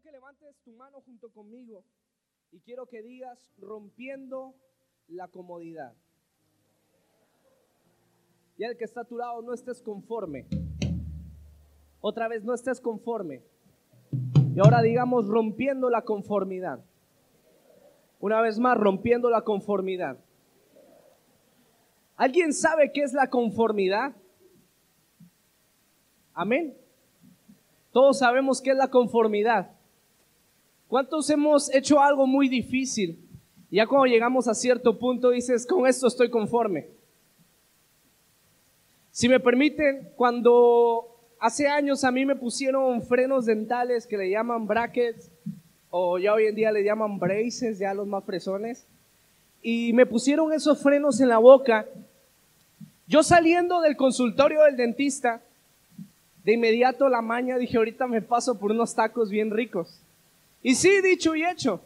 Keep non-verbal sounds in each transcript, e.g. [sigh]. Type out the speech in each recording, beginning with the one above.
quiero que levantes tu mano junto conmigo y quiero que digas rompiendo la comodidad. Y el que está a tu lado, no estés conforme. Otra vez, no estés conforme. Y ahora digamos rompiendo la conformidad. Una vez más, rompiendo la conformidad. ¿Alguien sabe qué es la conformidad? Amén. Todos sabemos qué es la conformidad. ¿Cuántos hemos hecho algo muy difícil? Ya cuando llegamos a cierto punto dices, con esto estoy conforme. Si me permiten, cuando hace años a mí me pusieron frenos dentales que le llaman brackets, o ya hoy en día le llaman braces, ya los más fresones, y me pusieron esos frenos en la boca, yo saliendo del consultorio del dentista, de inmediato la maña dije, ahorita me paso por unos tacos bien ricos. Y sí, dicho y hecho,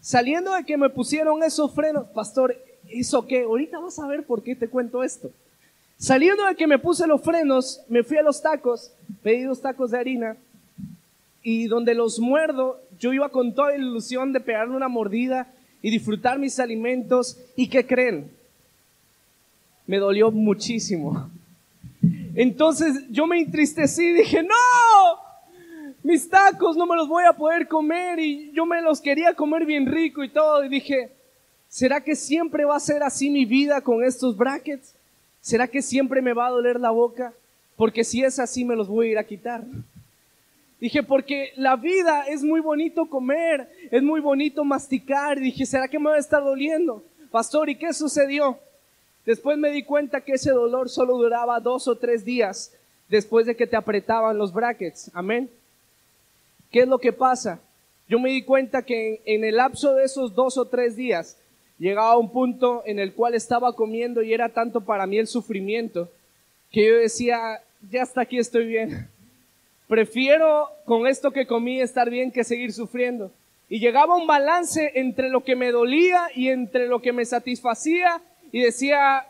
saliendo de que me pusieron esos frenos, pastor, ¿hizo qué? Ahorita vas a ver por qué te cuento esto. Saliendo de que me puse los frenos, me fui a los tacos, pedí dos tacos de harina y donde los muerdo, yo iba con toda ilusión de pegarle una mordida y disfrutar mis alimentos. ¿Y qué creen? Me dolió muchísimo. Entonces yo me entristecí y dije, no, mis tacos no me los voy a poder comer y yo me los quería comer bien rico y todo. Y dije, ¿será que siempre va a ser así mi vida con estos brackets? ¿Será que siempre me va a doler la boca? Porque si es así me los voy a ir a quitar. Dije, porque la vida es muy bonito comer, es muy bonito masticar. Y dije, ¿será que me va a estar doliendo? Pastor, ¿y qué sucedió? Después me di cuenta que ese dolor solo duraba dos o tres días después de que te apretaban los brackets. Amén. ¿Qué es lo que pasa? Yo me di cuenta que en el lapso de esos dos o tres días llegaba a un punto en el cual estaba comiendo y era tanto para mí el sufrimiento que yo decía, ya hasta aquí estoy bien. [laughs] Prefiero con esto que comí estar bien que seguir sufriendo. Y llegaba un balance entre lo que me dolía y entre lo que me satisfacía y decía,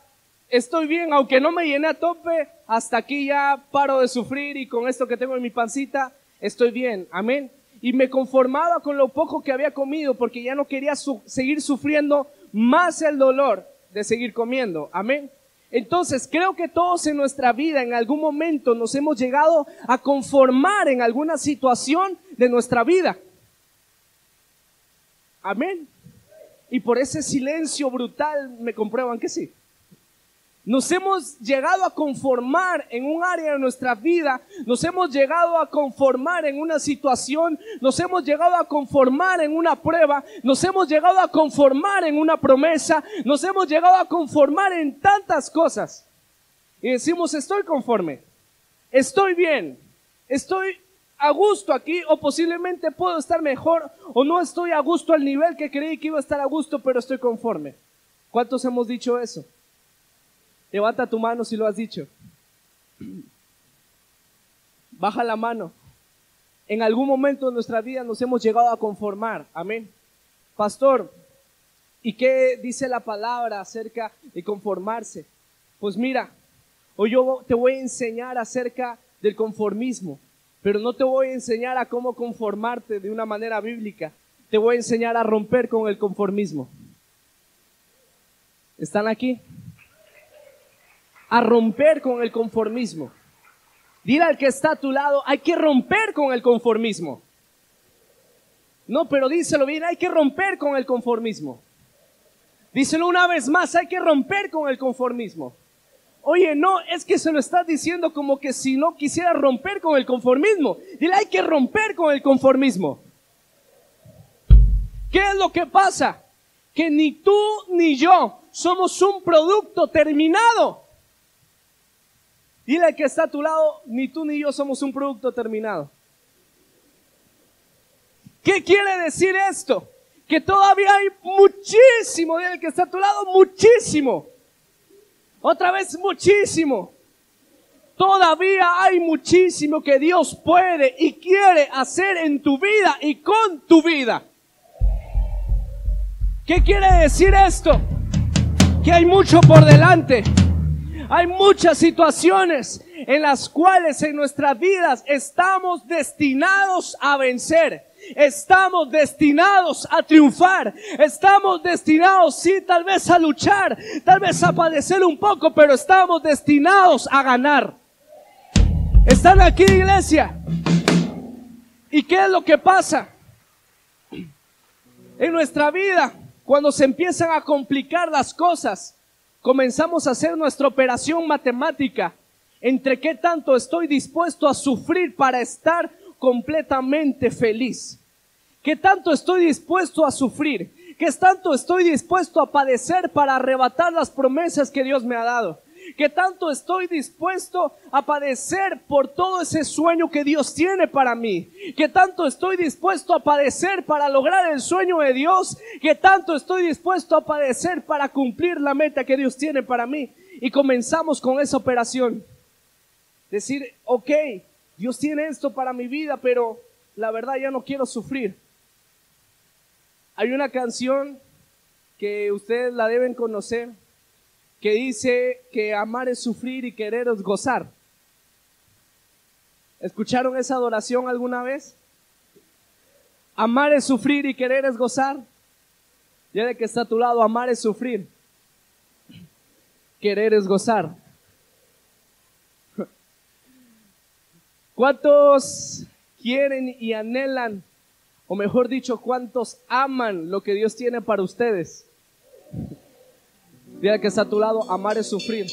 estoy bien, aunque no me llené a tope, hasta aquí ya paro de sufrir y con esto que tengo en mi pancita, estoy bien, amén. Y me conformaba con lo poco que había comido porque ya no quería seguir sufriendo más el dolor de seguir comiendo, amén. Entonces, creo que todos en nuestra vida en algún momento nos hemos llegado a conformar en alguna situación de nuestra vida. Amén. Y por ese silencio brutal me comprueban que sí. Nos hemos llegado a conformar en un área de nuestra vida, nos hemos llegado a conformar en una situación, nos hemos llegado a conformar en una prueba, nos hemos llegado a conformar en una promesa, nos hemos llegado a conformar en tantas cosas. Y decimos, estoy conforme, estoy bien, estoy a gusto aquí o posiblemente puedo estar mejor o no estoy a gusto al nivel que creí que iba a estar a gusto, pero estoy conforme. ¿Cuántos hemos dicho eso? Levanta tu mano si lo has dicho. Baja la mano. En algún momento de nuestra vida nos hemos llegado a conformar. Amén. Pastor, ¿y qué dice la palabra acerca de conformarse? Pues mira, hoy yo te voy a enseñar acerca del conformismo. Pero no te voy a enseñar a cómo conformarte de una manera bíblica. Te voy a enseñar a romper con el conformismo. ¿Están aquí? A romper con el conformismo. Dile al que está a tu lado, hay que romper con el conformismo. No, pero díselo bien, hay que romper con el conformismo. Díselo una vez más, hay que romper con el conformismo. Oye, no, es que se lo estás diciendo como que si no quisiera romper con el conformismo. Dile, hay que romper con el conformismo. ¿Qué es lo que pasa? Que ni tú ni yo somos un producto terminado. Dile que está a tu lado, ni tú ni yo somos un producto terminado. ¿Qué quiere decir esto? Que todavía hay muchísimo, dile que está a tu lado, muchísimo otra vez muchísimo. Todavía hay muchísimo que Dios puede y quiere hacer en tu vida y con tu vida. ¿Qué quiere decir esto? Que hay mucho por delante. Hay muchas situaciones en las cuales en nuestras vidas estamos destinados a vencer. estamos destinados a triunfar, estamos destinados, sí, tal vez a luchar, tal vez a padecer un poco, pero estamos destinados a ganar. ¿Están aquí, iglesia? ¿Y qué es lo que pasa? En nuestra vida, cuando se empiezan a complicar las cosas, comenzamos a hacer nuestra operación matemática entre qué tanto estoy dispuesto a sufrir para estar completamente feliz. ¿Qué tanto estoy dispuesto a sufrir? ¿Qué tanto estoy dispuesto a padecer para arrebatar las promesas que Dios me ha dado? ¿Qué tanto estoy dispuesto a padecer por todo ese sueño que Dios tiene para mí? ¿Qué tanto estoy dispuesto a padecer para lograr el sueño de Dios? ¿Qué tanto estoy dispuesto a padecer para cumplir la meta que Dios tiene para mí? Y comenzamos con esa operación. Decir, ok, Dios tiene esto para mi vida, pero la verdad ya no quiero sufrir. Hay una canción que ustedes la deben conocer que dice que amar es sufrir y querer es gozar. ¿Escucharon esa adoración alguna vez? Amar es sufrir y querer es gozar. Ya de que está a tu lado, amar es sufrir. Querer es gozar. ¿Cuántos quieren y anhelan, o mejor dicho, cuántos aman lo que Dios tiene para ustedes? Dile que está a tu lado, amar es sufrir.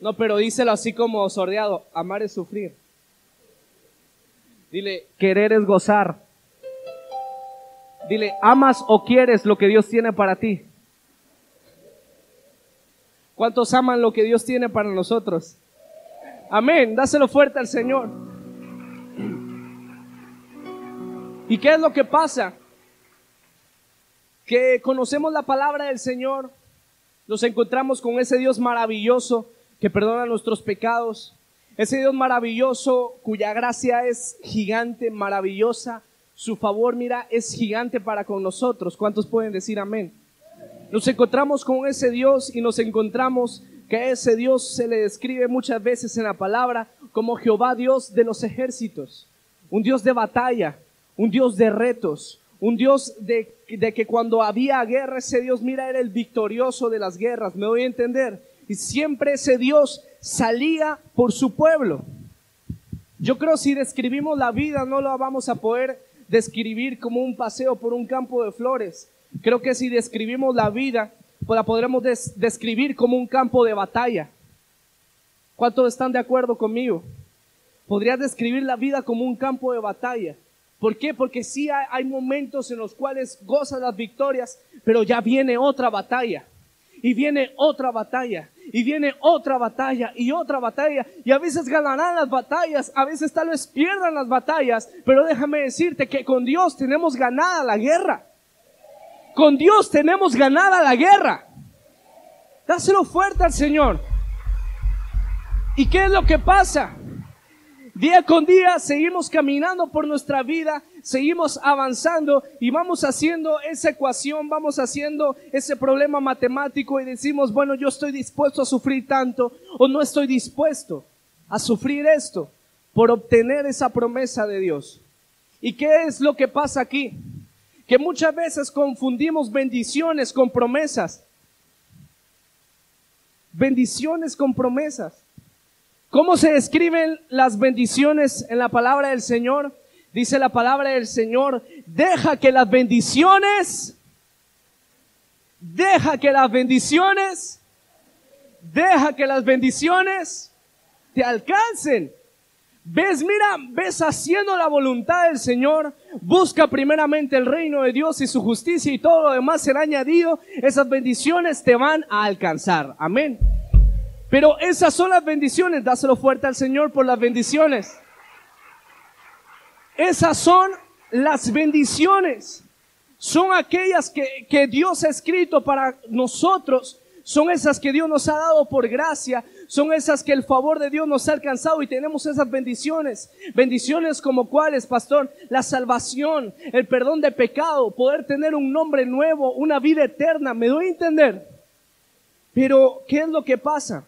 No, pero díselo así como sordeado, amar es sufrir. Dile, querer es gozar. Dile, amas o quieres lo que Dios tiene para ti. ¿Cuántos aman lo que Dios tiene para nosotros? Amén. Dáselo fuerte al Señor. ¿Y qué es lo que pasa? Que conocemos la palabra del Señor, nos encontramos con ese Dios maravilloso que perdona nuestros pecados, ese Dios maravilloso cuya gracia es gigante, maravillosa, su favor, mira, es gigante para con nosotros. ¿Cuántos pueden decir amén? Nos encontramos con ese Dios y nos encontramos que ese Dios se le describe muchas veces en la palabra como Jehová Dios de los ejércitos, un Dios de batalla, un Dios de retos, un Dios de, que cuando había guerra ese Dios, mira, era el victorioso de las guerras, me voy a entender. Y siempre ese Dios salía por su pueblo. Yo creo si describimos la vida no lo vamos a poder describir como un paseo por un campo de flores. Creo que si describimos la vida la podremos describir como un campo de batalla. ¿Cuántos están de acuerdo conmigo? Podrías describir la vida como un campo de batalla. ¿Por qué? Porque sí hay, momentos en los cuales gozas las victorias, pero ya viene otra batalla. Y viene otra batalla. Y viene otra batalla y otra batalla. Y a veces ganarán las batallas, a veces tal vez pierdan las batallas. Pero déjame decirte que con Dios tenemos ganada la guerra. Con Dios tenemos ganada la guerra. Dáselo fuerte al Señor. ¿Y qué es lo que pasa? Día con día seguimos caminando por nuestra vida, seguimos avanzando y vamos haciendo esa ecuación, vamos haciendo ese problema matemático y decimos, bueno, yo estoy dispuesto a sufrir tanto o no estoy dispuesto a sufrir esto por obtener esa promesa de Dios. ¿Y qué es lo que pasa aquí? que muchas veces confundimos bendiciones con promesas. Bendiciones con promesas. ¿Cómo se describen las bendiciones en la palabra del Señor? Dice la palabra del Señor, deja que las bendiciones, deja que las bendiciones, deja que las bendiciones te alcancen. Ves, mira, ves haciendo la voluntad del Señor. Busca primeramente el reino de Dios y su justicia y todo lo demás será añadido. Esas bendiciones te van a alcanzar. Amén. Pero esas son las bendiciones. Dáselo fuerte al Señor por las bendiciones. Esas son las bendiciones. Son aquellas que, que Dios ha escrito para nosotros. Son esas que Dios nos ha dado por gracia son esas que el favor de Dios nos ha alcanzado y tenemos esas bendiciones. Bendiciones como cuáles, pastor, la salvación, el perdón de pecado, poder tener un nombre nuevo, una vida eterna. ¿Me doy a entender? Pero, ¿qué es lo que pasa?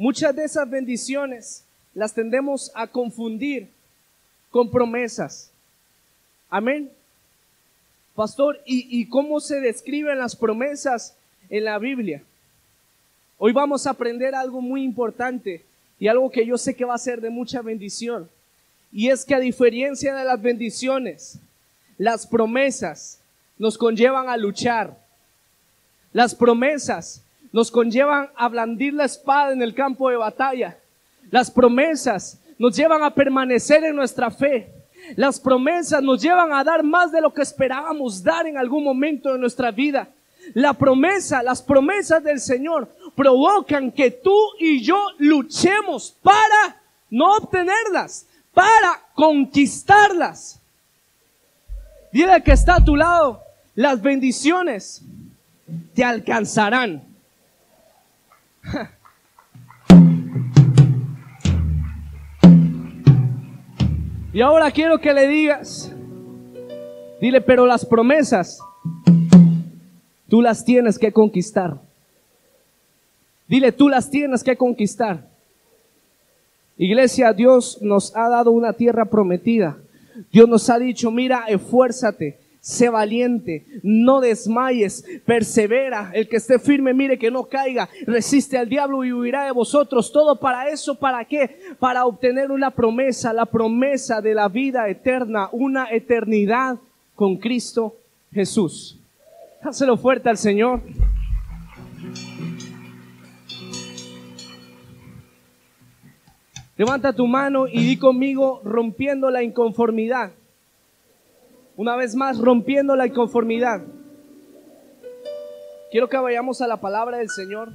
Muchas de esas bendiciones las tendemos a confundir con promesas. Amén. Pastor, ¿y, cómo se describen las promesas en la Biblia? Hoy vamos a aprender algo muy importante y algo que yo sé que va a ser de mucha bendición. Y es que a diferencia de las bendiciones, las promesas nos conllevan a luchar. Las promesas nos conllevan a blandir la espada en el campo de batalla. Las promesas nos llevan a permanecer en nuestra fe. Las promesas nos llevan a dar más de lo que esperábamos dar en algún momento de nuestra vida. La promesa, las promesas del Señor provocan que tú y yo luchemos para no obtenerlas, para conquistarlas. Dile que está a tu lado, las bendiciones te alcanzarán. [laughs] Y ahora quiero que le digas, dile, pero las promesas, tú las tienes que conquistar. Dile, tú las tienes que conquistar. Iglesia, Dios nos ha dado una tierra prometida. Dios nos ha dicho, mira, esfuérzate, sé valiente, no desmayes, persevera, el que esté firme, mire que no caiga, resiste al diablo y huirá de vosotros. Todo para eso, ¿para qué? Para obtener una promesa, la promesa de la vida eterna, una eternidad con Cristo Jesús. Háselo fuerte al Señor. Levanta tu mano y di conmigo rompiendo la inconformidad. Una vez más, rompiendo la inconformidad. Quiero que vayamos a la palabra del Señor.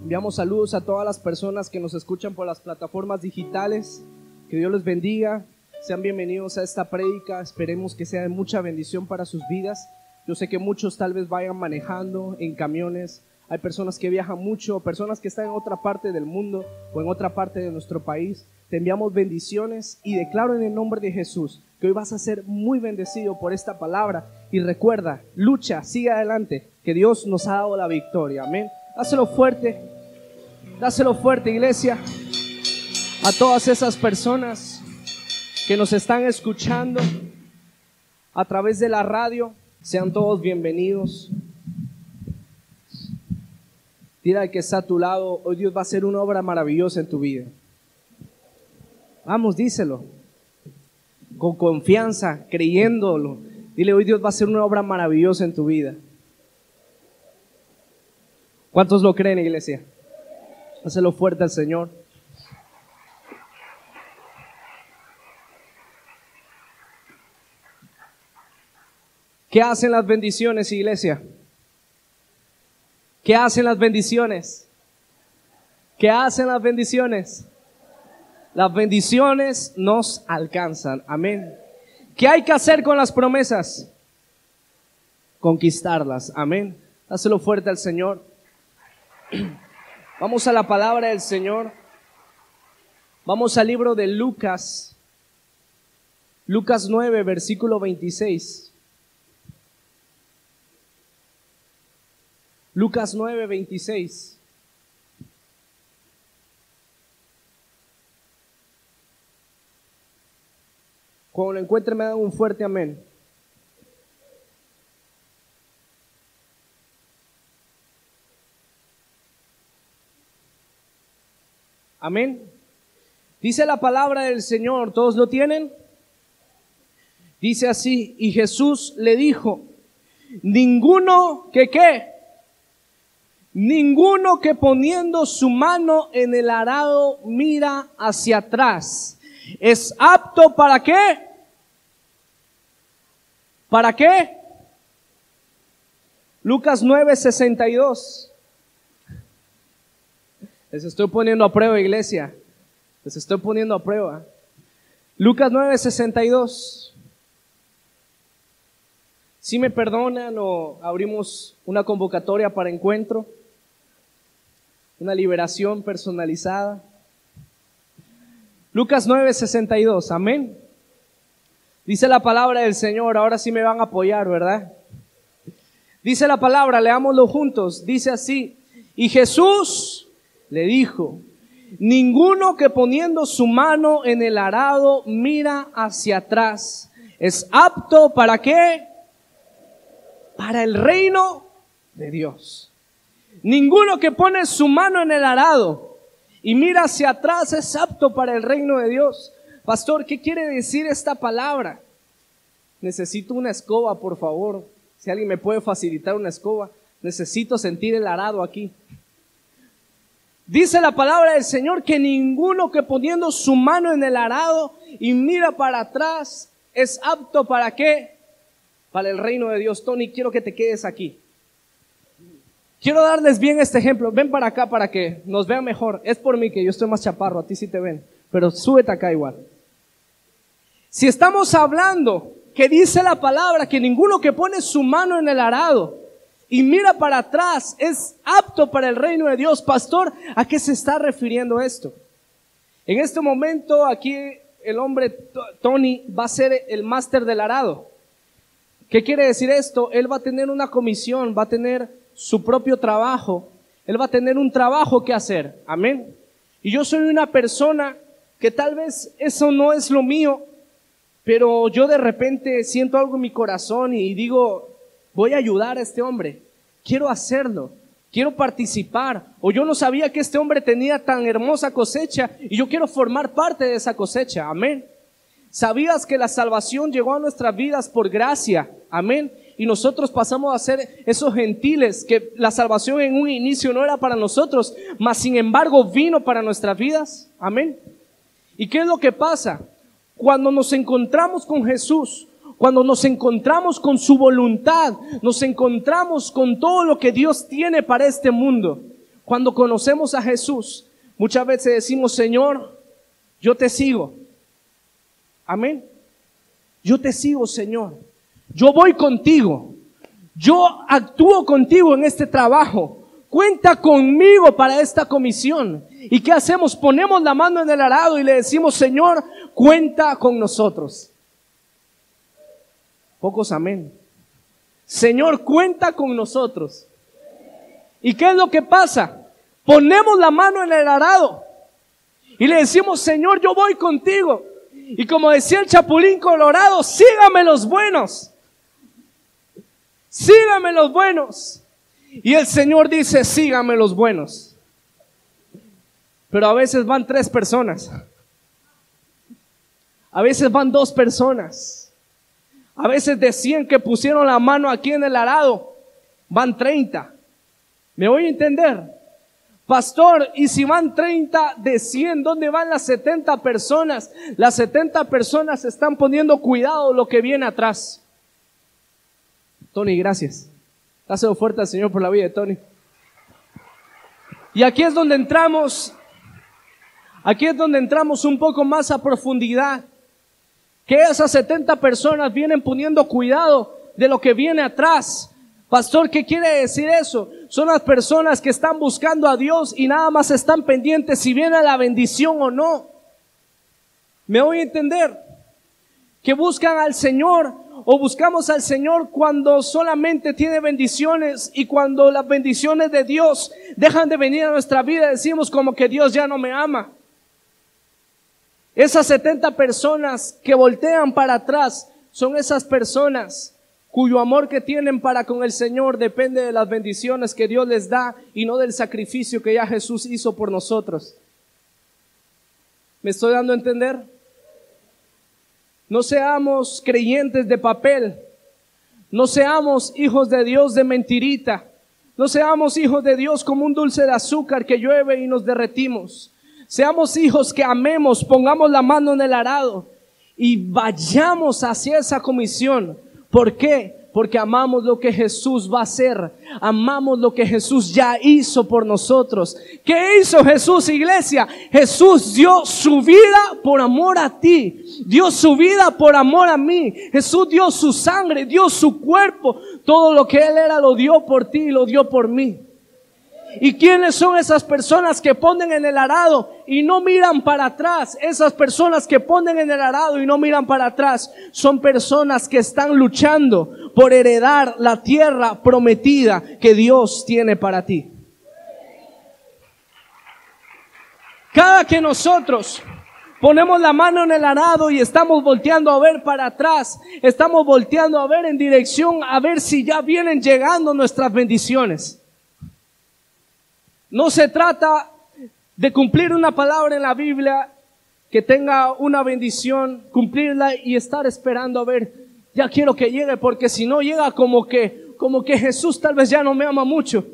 Enviamos saludos a todas las personas que nos escuchan por las plataformas digitales. Que Dios les bendiga. Sean bienvenidos a esta prédica. Esperemos que sea de mucha bendición para sus vidas. Yo sé que muchos tal vez vayan manejando en camiones, hay personas que viajan mucho, personas que están en otra parte del mundo o en otra parte de nuestro país. Te enviamos bendiciones y declaro en el nombre de Jesús que hoy vas a ser muy bendecido por esta palabra. Y recuerda, lucha, sigue adelante, que Dios nos ha dado la victoria. Amén. Dáselo fuerte, dáselo fuerte, iglesia, a todas esas personas que nos están escuchando a través de la radio. Sean todos bienvenidos. Dile al que está a tu lado, hoy Dios va a hacer una obra maravillosa en tu vida. Vamos, díselo. Con confianza, creyéndolo. Dile, hoy Dios va a hacer una obra maravillosa en tu vida. ¿Cuántos lo creen, iglesia? Hacelo fuerte al Señor. ¿Qué hacen las bendiciones, iglesia? ¿Qué hacen las bendiciones? ¿Qué hacen las bendiciones? Las bendiciones nos alcanzan. Amén. ¿Qué hay que hacer con las promesas? Conquistarlas. Amén. Dáselo fuerte al Señor. [clears throat] Vamos a la palabra del Señor. Vamos al libro de Lucas. Lucas 9, versículo 26. Lucas 9, 26. Cuando lo encuentre me dan un fuerte amén. Amén. Dice la palabra del Señor, ¿todos lo tienen? Dice así, y Jesús le dijo, ninguno que qué, Ninguno que poniendo su mano en el arado mira hacia atrás. ¿Es apto para qué? ¿Para qué? Lucas 9:62. Les estoy poniendo a prueba, iglesia. Les estoy poniendo a prueba. Lucas 9:62. Si me perdonan o abrimos una convocatoria para encuentro una liberación personalizada. Lucas 9:62, amén. Dice la palabra del Señor, ahora sí me van a apoyar, ¿verdad? Dice la palabra, leámoslo juntos, dice así, y Jesús le dijo, Ninguno que poniendo su mano en el arado mira hacia atrás es apto para qué? Para el reino de Dios. Ninguno que pone su mano en el arado y mira hacia atrás es apto para el reino de Dios. Pastor, ¿qué quiere decir esta palabra? Necesito una escoba, por favor. Si alguien me puede facilitar una escoba, necesito sentir el arado aquí. Dice la palabra del Señor que ninguno que poniendo su mano en el arado y mira para atrás es apto para qué? Para el reino de Dios. Tony, quiero que te quedes aquí. Quiero darles bien este ejemplo. Ven para acá para que nos vean mejor. Es por mí que yo estoy más chaparro, a ti sí te ven. Pero súbete acá igual. Si estamos hablando que dice la palabra que ninguno que pone su mano en el arado y mira para atrás es apto para el reino de Dios. Pastor, ¿a qué se está refiriendo esto? En este momento aquí el hombre Tony va a ser el máster del arado. ¿Qué quiere decir esto? Él va a tener una comisión, va a tener su propio trabajo, él va a tener un trabajo que hacer. Amén. Y yo soy una persona que tal vez eso no es lo mío, pero yo de repente siento algo en mi corazón y digo, voy a ayudar a este hombre, quiero hacerlo, quiero participar, o yo no sabía que este hombre tenía tan hermosa cosecha y yo quiero formar parte de esa cosecha, amén. ¿Sabías que la salvación llegó a nuestras vidas por gracia? Amén. Y nosotros pasamos a ser esos gentiles que la salvación en un inicio no era para nosotros, mas sin embargo vino para nuestras vidas. Amén. ¿Y qué es lo que pasa? Cuando nos encontramos con Jesús, cuando nos encontramos con su voluntad, nos encontramos con todo lo que Dios tiene para este mundo. Cuando conocemos a Jesús, muchas veces decimos, Señor, yo te sigo. Amén. Yo te sigo, Señor. Yo voy contigo. Yo actúo contigo en este trabajo. Cuenta conmigo para esta comisión. ¿Y qué hacemos? Ponemos la mano en el arado y le decimos, Señor, cuenta con nosotros. Pocos amén. Señor, cuenta con nosotros. ¿Y qué es lo que pasa? Ponemos la mano en el arado y le decimos, Señor, yo voy contigo. Y como decía el Chapulín Colorado, sígame los buenos. Sígame los buenos. Y el Señor dice, sígame los buenos. Pero a veces van tres personas. A veces van dos personas. A veces de 100 que pusieron la mano aquí en el arado, van 30. ¿Me voy a entender? Pastor, y si van 30 de 100, ¿dónde van las 70 personas? Las 70 personas están poniendo cuidado lo que viene atrás. Tony, gracias. Dáselo fuerte al Señor por la vida de Tony. Y aquí es donde entramos, aquí es donde entramos un poco más a profundidad. Que esas 70 personas vienen poniendo cuidado de lo que viene atrás. Pastor, ¿qué quiere decir eso? Son las personas que están buscando a Dios y nada más están pendientes si viene la bendición o no. ¿Me voy a entender? Que buscan al Señor o buscamos al Señor cuando solamente tiene bendiciones y cuando las bendiciones de Dios dejan de venir a nuestra vida decimos como que Dios ya no me ama. Esas 70 personas que voltean para atrás son esas personas cuyo amor que tienen para con el Señor depende de las bendiciones que Dios les da y no del sacrificio que ya Jesús hizo por nosotros. ¿Me estoy dando a entender? No seamos creyentes de papel. No seamos hijos de Dios de mentirita. No seamos hijos de Dios como un dulce de azúcar que llueve y nos derretimos. Seamos hijos que amemos, pongamos la mano en el arado y vayamos hacia esa comisión. ¿Por qué? Porque amamos lo que Jesús va a hacer. Amamos lo que Jesús ya hizo por nosotros. ¿Qué hizo Jesús, iglesia? Jesús dio su vida por amor a ti. Dio su vida por amor a mí. Jesús dio su sangre, dio su cuerpo. Todo lo que Él era lo dio por ti y lo dio por mí. ¿Y quiénes son esas personas que ponen en el arado y no miran para atrás? Esas personas que ponen en el arado y no miran para atrás son personas que están luchando por heredar la tierra prometida que Dios tiene para ti. Cada que nosotros ponemos la mano en el arado y estamos volteando a ver para atrás, estamos volteando a ver en dirección a ver si ya vienen llegando nuestras bendiciones. No se trata de cumplir una palabra en la Biblia que tenga una bendición, cumplirla y estar esperando a ver, ya quiero que llegue, porque si no llega como que, como que Jesús tal vez ya no me ama mucho.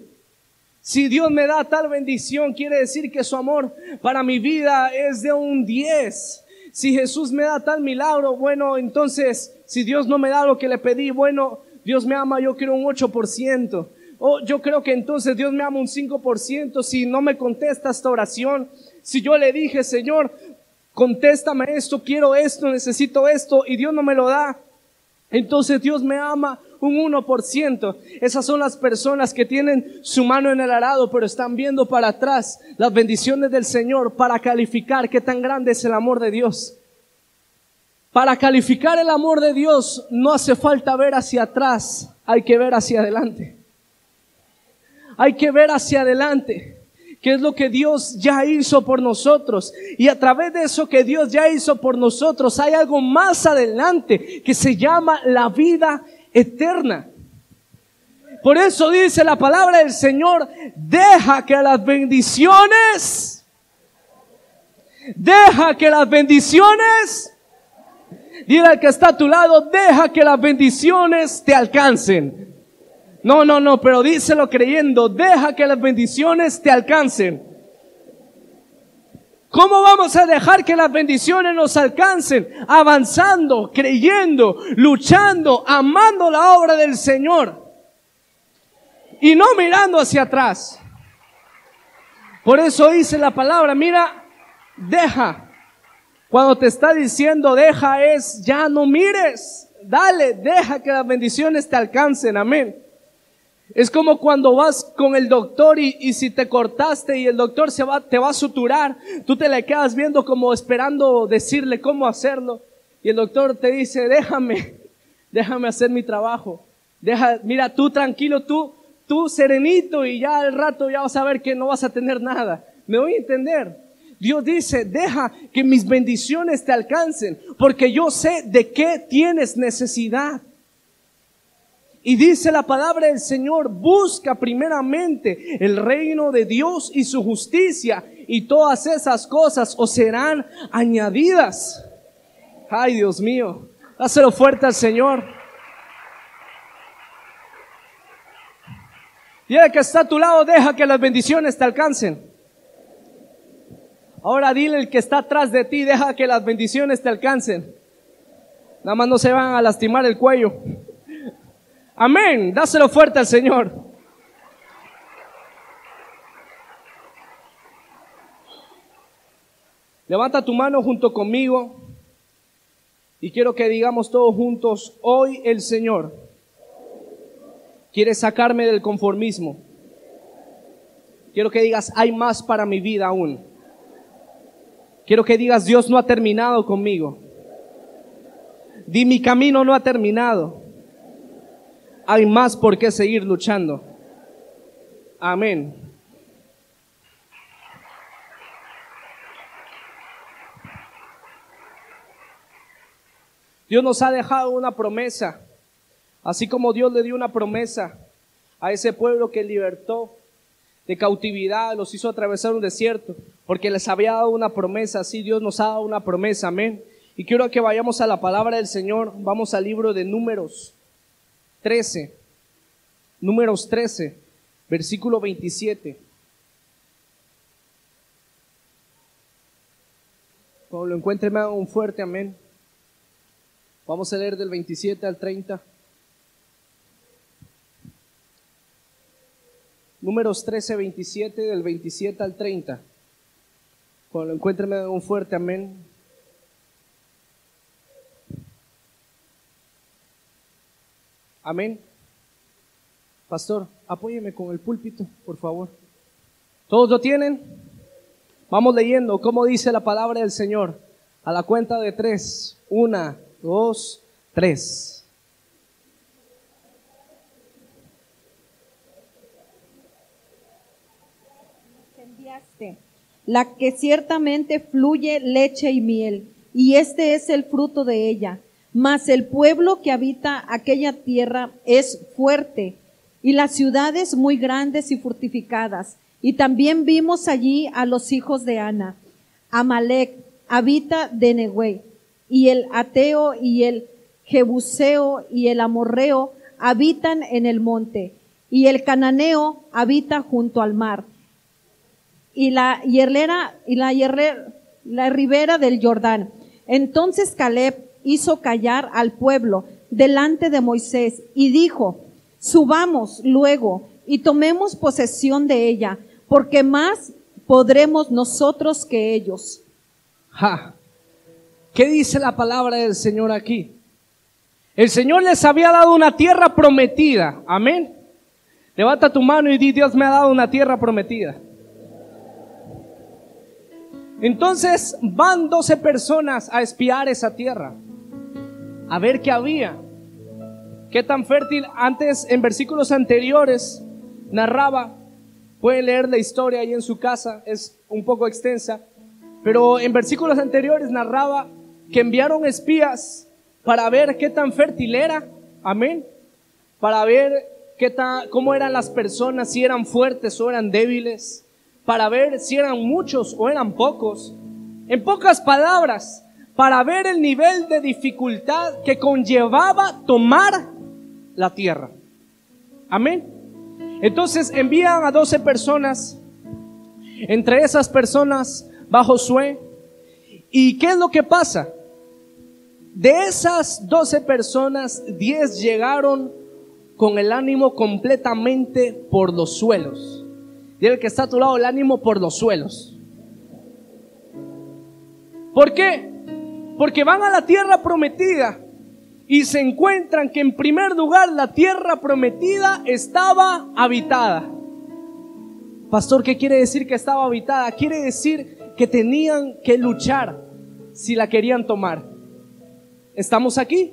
Si Dios me da tal bendición, quiere decir que su amor para mi vida es de un 10. Si Jesús me da tal milagro, bueno, entonces, si Dios no me da lo que le pedí, bueno, Dios me ama, yo quiero un 8%. Oh, yo creo que entonces Dios me ama un 5%. Si no me contesta esta oración, si yo le dije, Señor, contéstame esto, quiero esto, necesito esto, y Dios no me lo da, entonces Dios me ama un 1%. Esas son las personas que tienen su mano en el arado, pero están viendo para atrás las bendiciones del Señor para calificar qué tan grande es el amor de Dios. Para calificar el amor de Dios no hace falta ver hacia atrás, hay que ver hacia adelante. Hay que ver hacia adelante qué es lo que Dios ya hizo por nosotros. Y a través de eso que Dios ya hizo por nosotros, hay algo más adelante que se llama la vida eterna. Por eso dice la palabra del Señor, deja que las bendiciones, deja que las bendiciones, dile al que está a tu lado, deja que las bendiciones te alcancen. No, no, no, pero díselo creyendo, deja que las bendiciones te alcancen. ¿Cómo vamos a dejar que las bendiciones nos alcancen? Avanzando, creyendo, luchando, amando la obra del Señor. Y no mirando hacia atrás. Por eso dice la palabra, mira, deja. Cuando te está diciendo deja es, ya no mires. Dale, deja que las bendiciones te alcancen. Amén. Es como cuando vas con el doctor y, si te cortaste y el doctor se va, te va a suturar, tú te le quedas viendo como esperando decirle cómo hacerlo. Y el doctor te dice, déjame, déjame hacer mi trabajo. Deja, mira, tú tranquilo, tú, tú serenito y ya al rato ya vas a ver que no vas a tener nada. ¿Me voy a entender? Dios dice, deja que mis bendiciones te alcancen, porque yo sé de qué tienes necesidad. Y dice la palabra del Señor, busca primeramente el reino de Dios y su justicia y todas esas cosas os serán añadidas. Ay, Dios mío, dáselo fuerte al Señor. Y el que está a tu lado, deja que las bendiciones te alcancen. Ahora dile el que está atrás de ti, deja que las bendiciones te alcancen. Nada más no se van a lastimar el cuello. Amén. Dáselo fuerte al Señor. Levanta tu mano junto conmigo y quiero que digamos todos juntos, hoy el Señor quiere sacarme del conformismo. Quiero que digas, hay más para mi vida aún. Quiero que digas, Dios no ha terminado conmigo. Di, mi camino no ha terminado hay más por qué seguir luchando. Amén. Dios nos ha dejado una promesa, así como Dios le dio una promesa a ese pueblo que libertó de cautividad, los hizo atravesar un desierto, porque les había dado una promesa, así Dios nos ha dado una promesa, amén. Y quiero que vayamos a la palabra del Señor, vamos al libro de números. 13, números 13, versículo 27. Cuando lo encuentre me haga un fuerte amén. Vamos a leer del 27 al 30. Números 13, 27, del 27 al 30. Cuando lo encuentre me haga un fuerte amén. Amén. Pastor, apóyeme con el púlpito, por favor. ¿Todos lo tienen? Vamos leyendo cómo dice la palabra del Señor. A la cuenta de tres. Una, dos, tres. La que ciertamente fluye leche y miel, y este es el fruto de ella. Mas el pueblo que habita aquella tierra es fuerte, y las ciudades muy grandes y fortificadas. Y también vimos allí a los hijos de Ana. Amalek habita de Nehué, y el Ateo y el Jebuseo y el Amorreo habitan en el monte, y el Cananeo habita junto al mar y la hierlera y la la ribera del Jordán. Entonces Caleb hizo callar al pueblo delante de Moisés y dijo, subamos luego y tomemos posesión de ella, porque más podremos nosotros que ellos. Ja. ¿Qué dice la palabra del Señor aquí? El Señor les había dado una tierra prometida. Amén. Levanta tu mano y di, Dios me ha dado una tierra prometida. Entonces van 12 personas a espiar esa tierra, a ver qué había, qué tan fértil. Antes, en versículos anteriores, narraba, puede leer la historia ahí en su casa, es un poco extensa, pero en versículos anteriores narraba que enviaron espías para ver qué tan fértil era, amén, para ver qué tan, cómo eran las personas, si eran fuertes o eran débiles para ver si eran muchos o eran pocos. En pocas palabras, para ver el nivel de dificultad que conllevaba tomar la tierra. Amén. Entonces envían a 12 personas. Entre esas personas va Josué. ¿Y qué es lo que pasa? De esas 12 personas, 10 llegaron con el ánimo completamente por los suelos. Y el que está a tu lado el ánimo por los suelos. ¿Por qué? Porque van a la tierra prometida y se encuentran que en primer lugar la tierra prometida estaba habitada. Pastor, ¿qué quiere decir que estaba habitada? Quiere decir que tenían que luchar si la querían tomar. ¿Estamos aquí?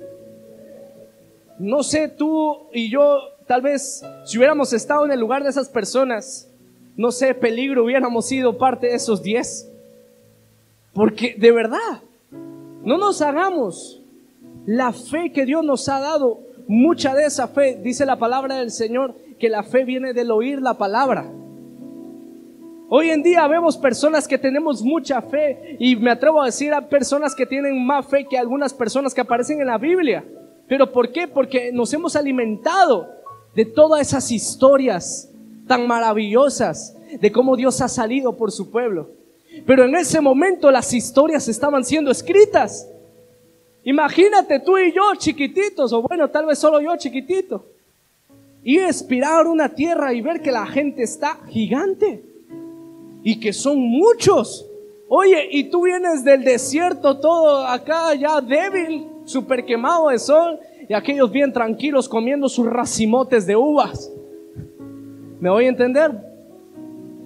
No sé, tú y yo, tal vez, si hubiéramos estado en el lugar de esas personas, no sé, peligro hubiéramos sido parte de esos diez. Porque de verdad, no nos hagamos la fe que Dios nos ha dado. Mucha de esa fe, dice la palabra del Señor, que la fe viene del oír la palabra. Hoy en día vemos personas que tenemos mucha fe y me atrevo a decir a personas que tienen más fe que algunas personas que aparecen en la Biblia. ¿Pero por qué? Porque nos hemos alimentado de todas esas historias tan maravillosas de cómo Dios ha salido por su pueblo. Pero en ese momento las historias estaban siendo escritas. Imagínate tú y yo chiquititos, o bueno, tal vez solo yo chiquitito, y espirar una tierra y ver que la gente está gigante y que son muchos. Oye, y tú vienes del desierto todo acá ya débil, súper quemado de sol, y aquellos bien tranquilos comiendo sus racimotes de uvas. ¿Me voy a entender?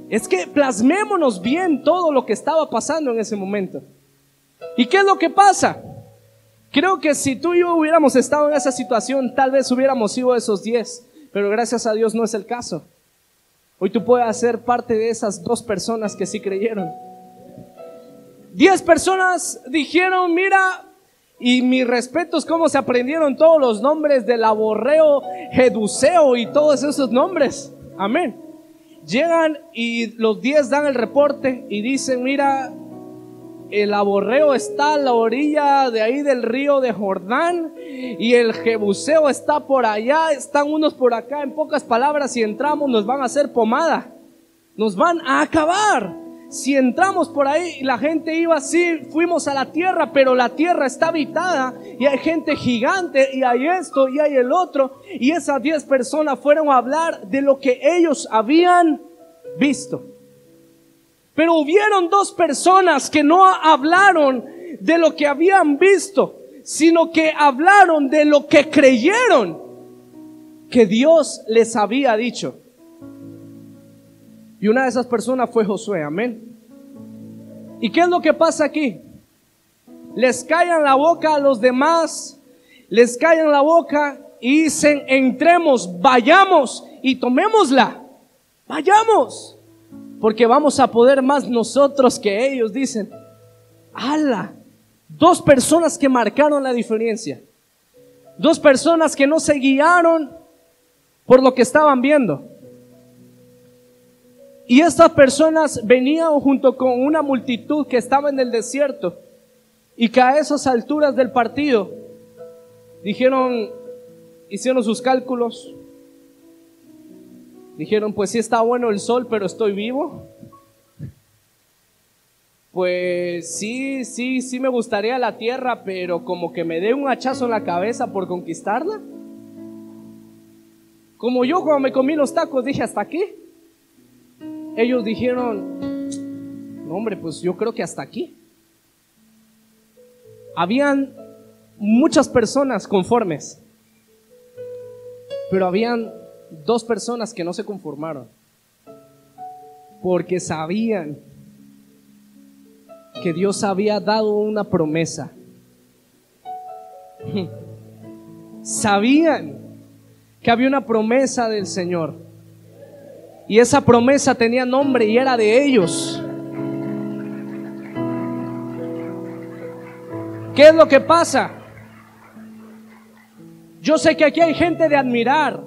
Es que plasmémonos bien todo lo que estaba pasando en ese momento. ¿Y qué es lo que pasa? Creo que si tú y yo hubiéramos estado en esa situación, tal vez hubiéramos sido esos diez, pero gracias a Dios no es el caso. Hoy tú puedes ser parte de esas dos personas que sí creyeron. Diez personas dijeron, mira, y mi respeto es cómo se aprendieron todos los nombres del aborreo, jeduseo y todos esos nombres. Amén. Llegan y los diez dan el reporte y dicen, mira, el aborreo está a la orilla de ahí del río de Jordán y el jebuseo está por allá, están unos por acá, en pocas palabras, si entramos nos van a hacer pomada, nos van a acabar. Si entramos por ahí, la gente iba así, fuimos a la tierra, pero la tierra está habitada y hay gente gigante y hay esto y hay el otro. Y esas diez personas fueron a hablar de lo que ellos habían visto. Pero hubieron dos personas que no hablaron de lo que habían visto, sino que hablaron de lo que creyeron que Dios les había dicho. Y una de esas personas fue Josué, amén. ¿Y qué es lo que pasa aquí? Les callan la boca a los demás, les callan la boca y dicen, entremos, vayamos y tomémosla, vayamos. Porque vamos a poder más nosotros que ellos, dicen. ¡Hala! Dos personas que marcaron la diferencia. Dos personas que no se guiaron por lo que estaban viendo. Y estas personas venían junto con una multitud que estaba en el desierto y que a esas alturas del partido dijeron, hicieron sus cálculos, dijeron, pues sí está bueno el sol, pero estoy vivo. Pues sí, sí, sí me gustaría la tierra, pero como que me dé un hachazo en la cabeza por conquistarla. Como yo cuando me comí los tacos dije hasta aquí. Ellos dijeron, hombre, pues yo creo que hasta aquí. Habían muchas personas conformes, pero habían dos personas que no se conformaron, porque sabían que Dios había dado una promesa. [laughs] Sabían que había una promesa del Señor. Y esa promesa tenía nombre y era de ellos. ¿Qué es lo que pasa? Yo sé que aquí hay gente de admirar,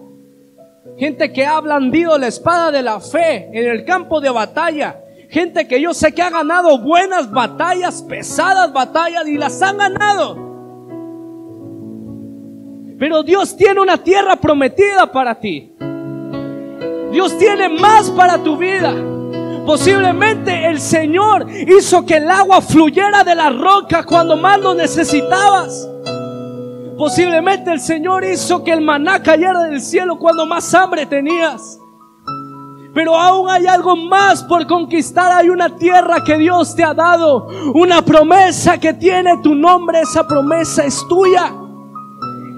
gente que ha blandido la espada de la fe en el campo de batalla, Gente que yo sé que ha ganado buenas batallas, pesadas batallas y las han ganado. Pero Dios tiene una tierra prometida para ti. Dios tiene más para tu vida. Posiblemente el Señor hizo que el agua fluyera de la roca cuando más lo necesitabas. Posiblemente el Señor hizo que el maná cayera del cielo cuando más hambre tenías. Pero aún hay algo más por conquistar. Hay una tierra que Dios te ha dado. Una promesa que tiene tu nombre. Esa promesa es tuya.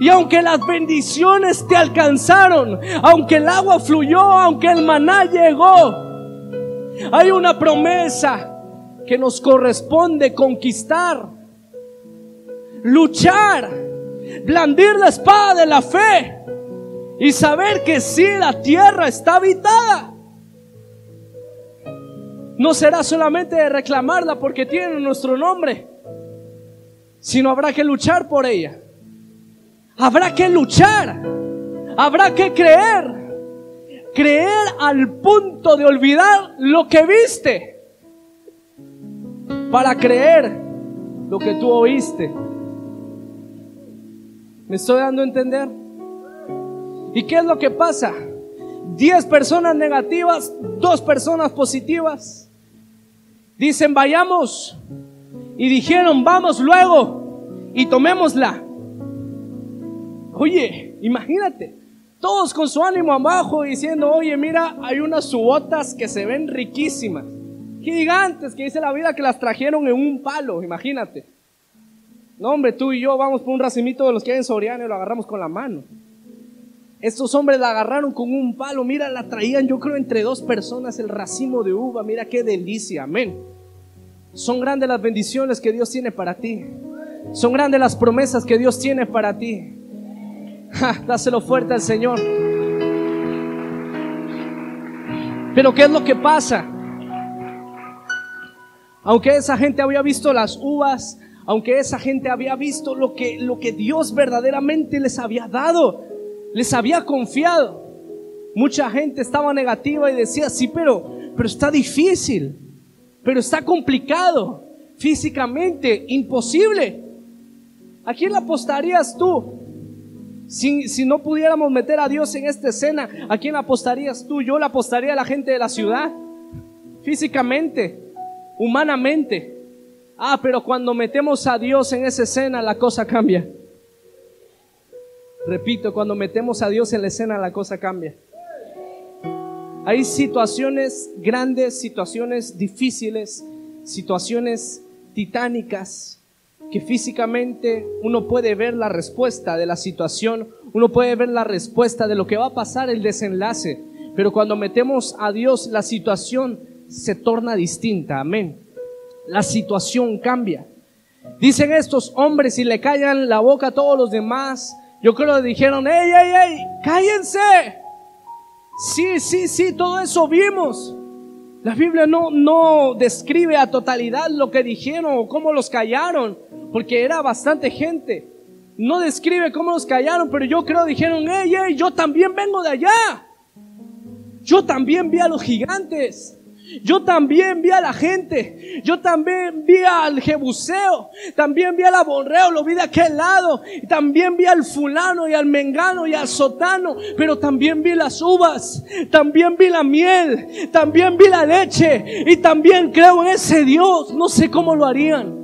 Y aunque las bendiciones te alcanzaron, aunque el agua fluyó, aunque el maná llegó, hay una promesa que nos corresponde conquistar, luchar, blandir la espada de la fe y saber que si la tierra está habitada no será solamente de reclamarla porque tiene nuestro nombre, sino habrá que luchar por ella. Habrá que luchar, habrá que creer, creer al punto de olvidar lo que viste, para creer lo que tú oíste. ¿Me estoy dando a entender? ¿Y qué es lo que pasa? Diez personas negativas, dos personas positivas. Dicen, vayamos. Y dijeron, vamos luego y tomémosla. Oye, imagínate, todos con su ánimo abajo diciendo, oye, mira, hay unas subotas que se ven riquísimas, gigantes, que dice la vida que las trajeron en un palo, imagínate. No, hombre, tú y yo vamos por un racimito de los que hay en Soriano y lo agarramos con la mano. Estos hombres la agarraron con un palo, mira, la traían yo creo entre dos personas el racimo de uva, mira qué delicia, amén. Son grandes las bendiciones que Dios tiene para ti. Son grandes las promesas que Dios tiene para ti. Dáselo fuerte al Señor. Pero ¿qué es lo que pasa? Aunque esa gente había visto las uvas, aunque esa gente había visto lo que, lo que Dios verdaderamente les había dado, les había confiado. Mucha gente estaba negativa y decía, sí, pero, pero está difícil, pero está complicado, físicamente imposible. ¿A quién le apostarías tú? Si, si, no pudiéramos meter a Dios en esta escena, ¿a quién apostarías tú? Yo le apostaría a la gente de la ciudad, físicamente, humanamente. Ah, pero cuando metemos a Dios en esa escena, la cosa cambia. Repito, cuando metemos a Dios en la escena la cosa cambia. Hay situaciones grandes, situaciones difíciles, situaciones titánicas que físicamente uno puede ver la respuesta de la situación, uno puede ver la respuesta de lo que va a pasar, el desenlace. Pero cuando metemos a Dios, la situación se torna distinta. Amén. La situación cambia. Dicen estos hombres y le callan la boca a todos los demás yo creo que dijeron, ¡ey, ey, ey! ¡Cállense! Sí, sí, sí, todo eso vimos. La Biblia no, no describe a totalidad lo que dijeron o cómo los callaron, porque era bastante gente. No describe cómo los callaron, pero yo creo dijeron, hey, hey, yo también vengo de allá. Yo también vi a los gigantes. Yo también vi a la gente. Yo también vi al jebuseo. También vi al aborreo. Lo vi de aquel lado. También vi al fulano y al mengano y al sotano. Pero también vi las uvas. También vi la miel. También vi la leche. Y también creo en ese Dios. No sé cómo lo harían.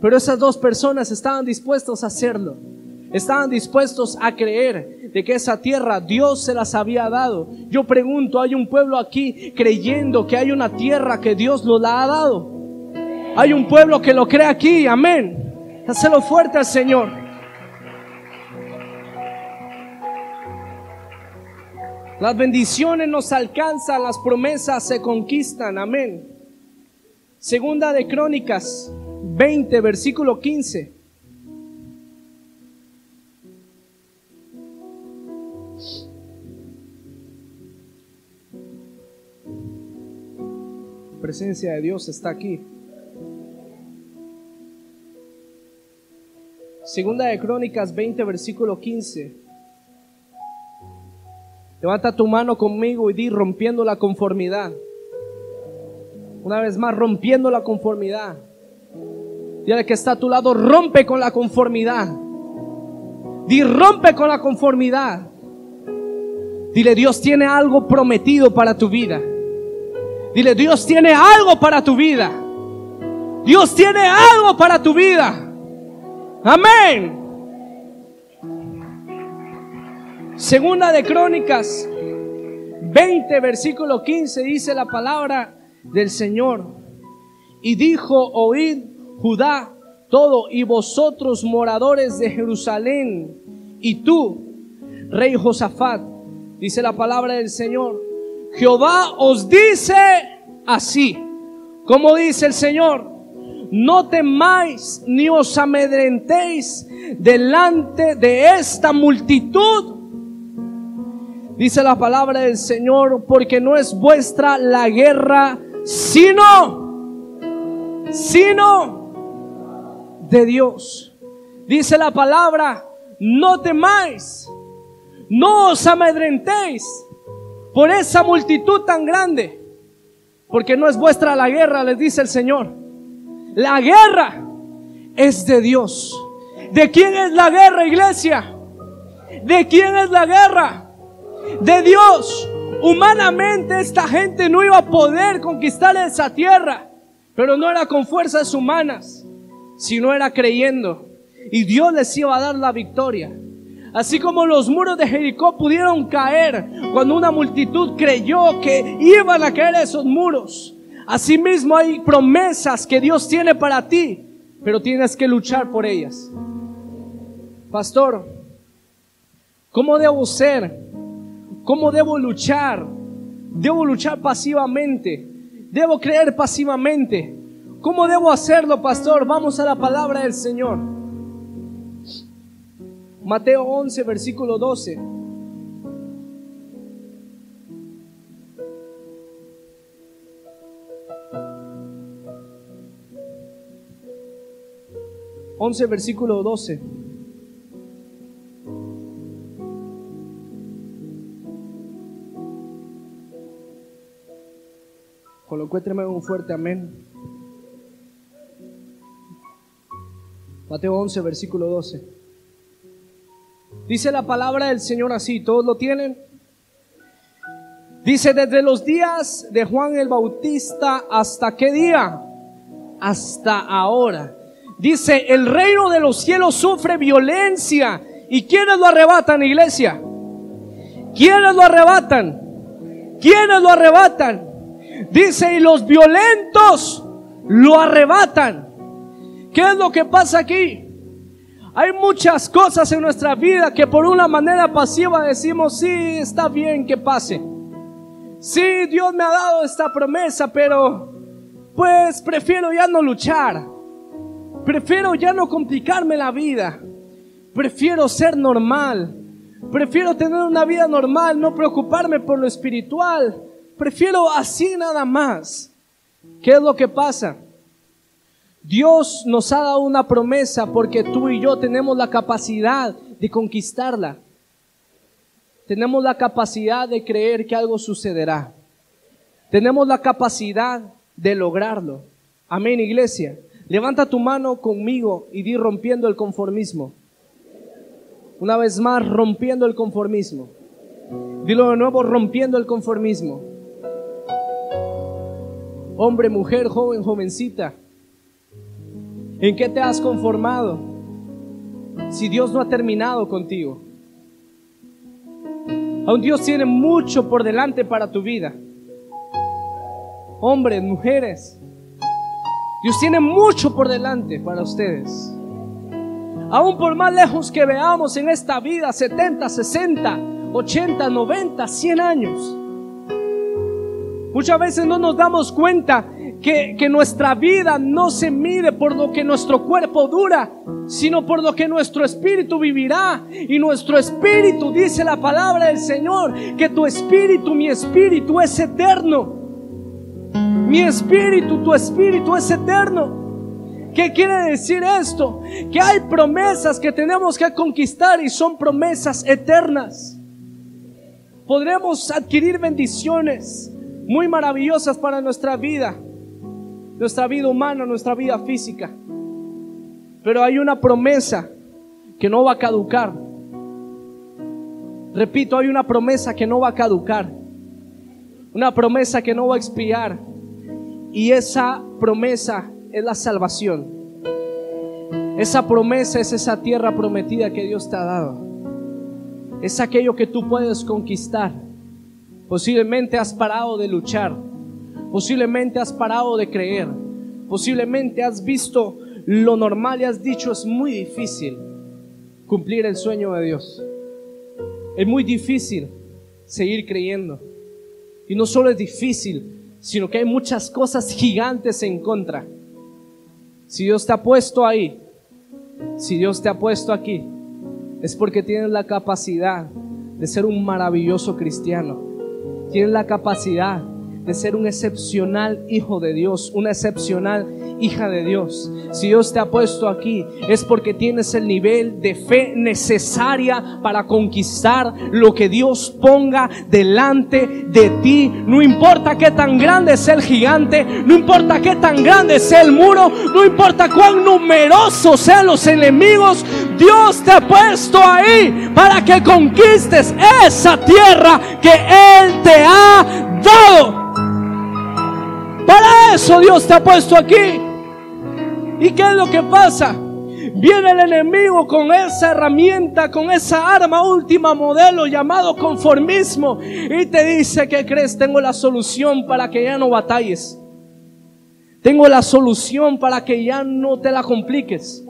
Pero esas dos personas estaban dispuestos a hacerlo. Estaban dispuestos a creer de que esa tierra Dios se las había dado. Yo pregunto, ¿hay un pueblo aquí creyendo que hay una tierra que Dios nos la ha dado? Hay un pueblo que lo cree aquí, amén. Hacelo fuerte al Señor. Las bendiciones nos alcanzan, las promesas se conquistan, amén. Segunda de Crónicas 20, versículo 15. presencia de Dios está aquí. Segunda de Crónicas 20, versículo 15. Levanta tu mano conmigo y di rompiendo la conformidad. Una vez más, rompiendo la conformidad. Dile que está a tu lado, rompe con la conformidad. Di rompe con la conformidad. Dile, Dios tiene algo prometido para tu vida. Dile, Dios tiene algo para tu vida. Dios tiene algo para tu vida. Amén. Segunda de Crónicas 20, versículo 15 dice la palabra del Señor. Y dijo, oíd Judá todo y vosotros moradores de Jerusalén y tú, rey Josafat, dice la palabra del Señor Jehová os dice así, como dice el Señor, no temáis ni os amedrentéis delante de esta multitud. Dice la palabra del Señor, porque no es vuestra la guerra, sino, sino de Dios. Dice la palabra, no temáis, no os amedrentéis por esa multitud tan grande. Porque no es vuestra la guerra, les dice el Señor. La guerra es de Dios. ¿De quién es la guerra, iglesia? ¿De quién es la guerra? De Dios. Humanamente esta gente no iba a poder conquistar esa tierra, pero no era con fuerzas humanas, sino era creyendo. Y Dios les iba a dar la victoria. Así como los muros de Jericó pudieron caer cuando una multitud creyó que iban a caer esos muros. Asimismo hay promesas que Dios tiene para ti, pero tienes que luchar por ellas. Pastor, ¿cómo debo ser? ¿Cómo debo luchar? Debo luchar pasivamente. Debo creer pasivamente. ¿Cómo debo hacerlo, pastor? Vamos a la palabra del Señor. Mateo 11, versículo 12. Once, versículo 12. Colocuétreme un fuerte amén. Mateo 11, versículo 12. Dice la palabra del Señor así, ¿todos lo tienen? Dice, desde los días de Juan el Bautista, ¿hasta qué día? Hasta ahora. Dice, el reino de los cielos sufre violencia. ¿Y quiénes lo arrebatan, iglesia? ¿Quiénes lo arrebatan? ¿Quiénes lo arrebatan? Dice, y los violentos lo arrebatan. ¿Qué es lo que pasa aquí? Hay muchas cosas en nuestra vida que por una manera pasiva decimos, sí, está bien que pase. Sí, Dios me ha dado esta promesa, pero pues prefiero ya no luchar. Prefiero ya no complicarme la vida. Prefiero ser normal. Prefiero tener una vida normal, no preocuparme por lo espiritual. Prefiero así nada más. ¿Qué es lo que pasa? Dios nos ha dado una promesa porque tú y yo tenemos la capacidad de conquistarla. Tenemos la capacidad de creer que algo sucederá. Tenemos la capacidad de lograrlo. Amén, iglesia. Levanta tu mano conmigo y di rompiendo el conformismo. Una vez más, rompiendo el conformismo. Dilo de nuevo, rompiendo el conformismo. Hombre, mujer, joven, jovencita. ¿En qué te has conformado? Si Dios no ha terminado contigo. Aún Dios tiene mucho por delante para tu vida. Hombres, mujeres, Dios tiene mucho por delante para ustedes. Aún por más lejos que veamos en esta vida, 70, 60, 80, 90, 100 años. Muchas veces no nos damos cuenta que, que, nuestra vida no se mide por lo que nuestro cuerpo dura, sino por lo que nuestro espíritu vivirá. Y nuestro espíritu, dice la palabra del Señor, que tu espíritu, mi espíritu es eterno. Mi espíritu, tu espíritu es eterno. ¿Qué quiere decir esto? Que hay promesas que tenemos que conquistar y son promesas eternas. Podremos adquirir bendiciones muy maravillosas para nuestra vida, nuestra vida humana, nuestra vida física. Pero hay una promesa que no va a caducar. Repito, hay una promesa que no va a caducar. Una promesa que no va a expiar. Y esa promesa es la salvación. Esa promesa es esa tierra prometida que Dios te ha dado. Es aquello que tú puedes conquistar. Posiblemente has parado de luchar. Posiblemente has parado de creer. Posiblemente has visto lo normal y has dicho es muy difícil cumplir el sueño de Dios. Es muy difícil seguir creyendo. Y no solo es difícil, sino que hay muchas cosas gigantes en contra. Si Dios te ha puesto ahí, si Dios te ha puesto aquí, es porque tienes la capacidad de ser un maravilloso cristiano. Tienes la capacidad de ser un excepcional hijo de Dios, una excepcional hija de Dios. Si Dios te ha puesto aquí es porque tienes el nivel de fe necesaria para conquistar lo que Dios ponga delante de ti. No importa qué tan grande sea el gigante, no importa qué tan grande sea el muro, no importa cuán numerosos sean los enemigos, Dios te ha puesto ahí para que conquistes esa tierra que Él te ha dado. Para eso Dios te ha puesto aquí. ¿Y qué es lo que pasa? Viene el enemigo con esa herramienta, con esa arma última modelo llamado conformismo y te dice que crees, tengo la solución para que ya no batalles. Tengo la solución para que ya no te la compliques.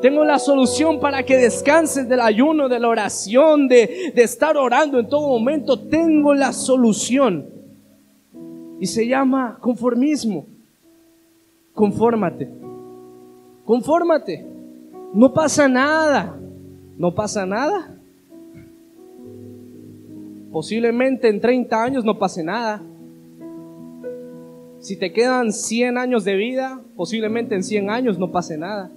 Tengo la solución para que descanses del ayuno, de la oración, de, de estar orando en todo momento. Tengo la solución. Y se llama conformismo. Confórmate. Confórmate. No pasa nada. No pasa nada. Posiblemente en 30 años no pase nada. Si te quedan 100 años de vida, posiblemente en 100 años no pase nada.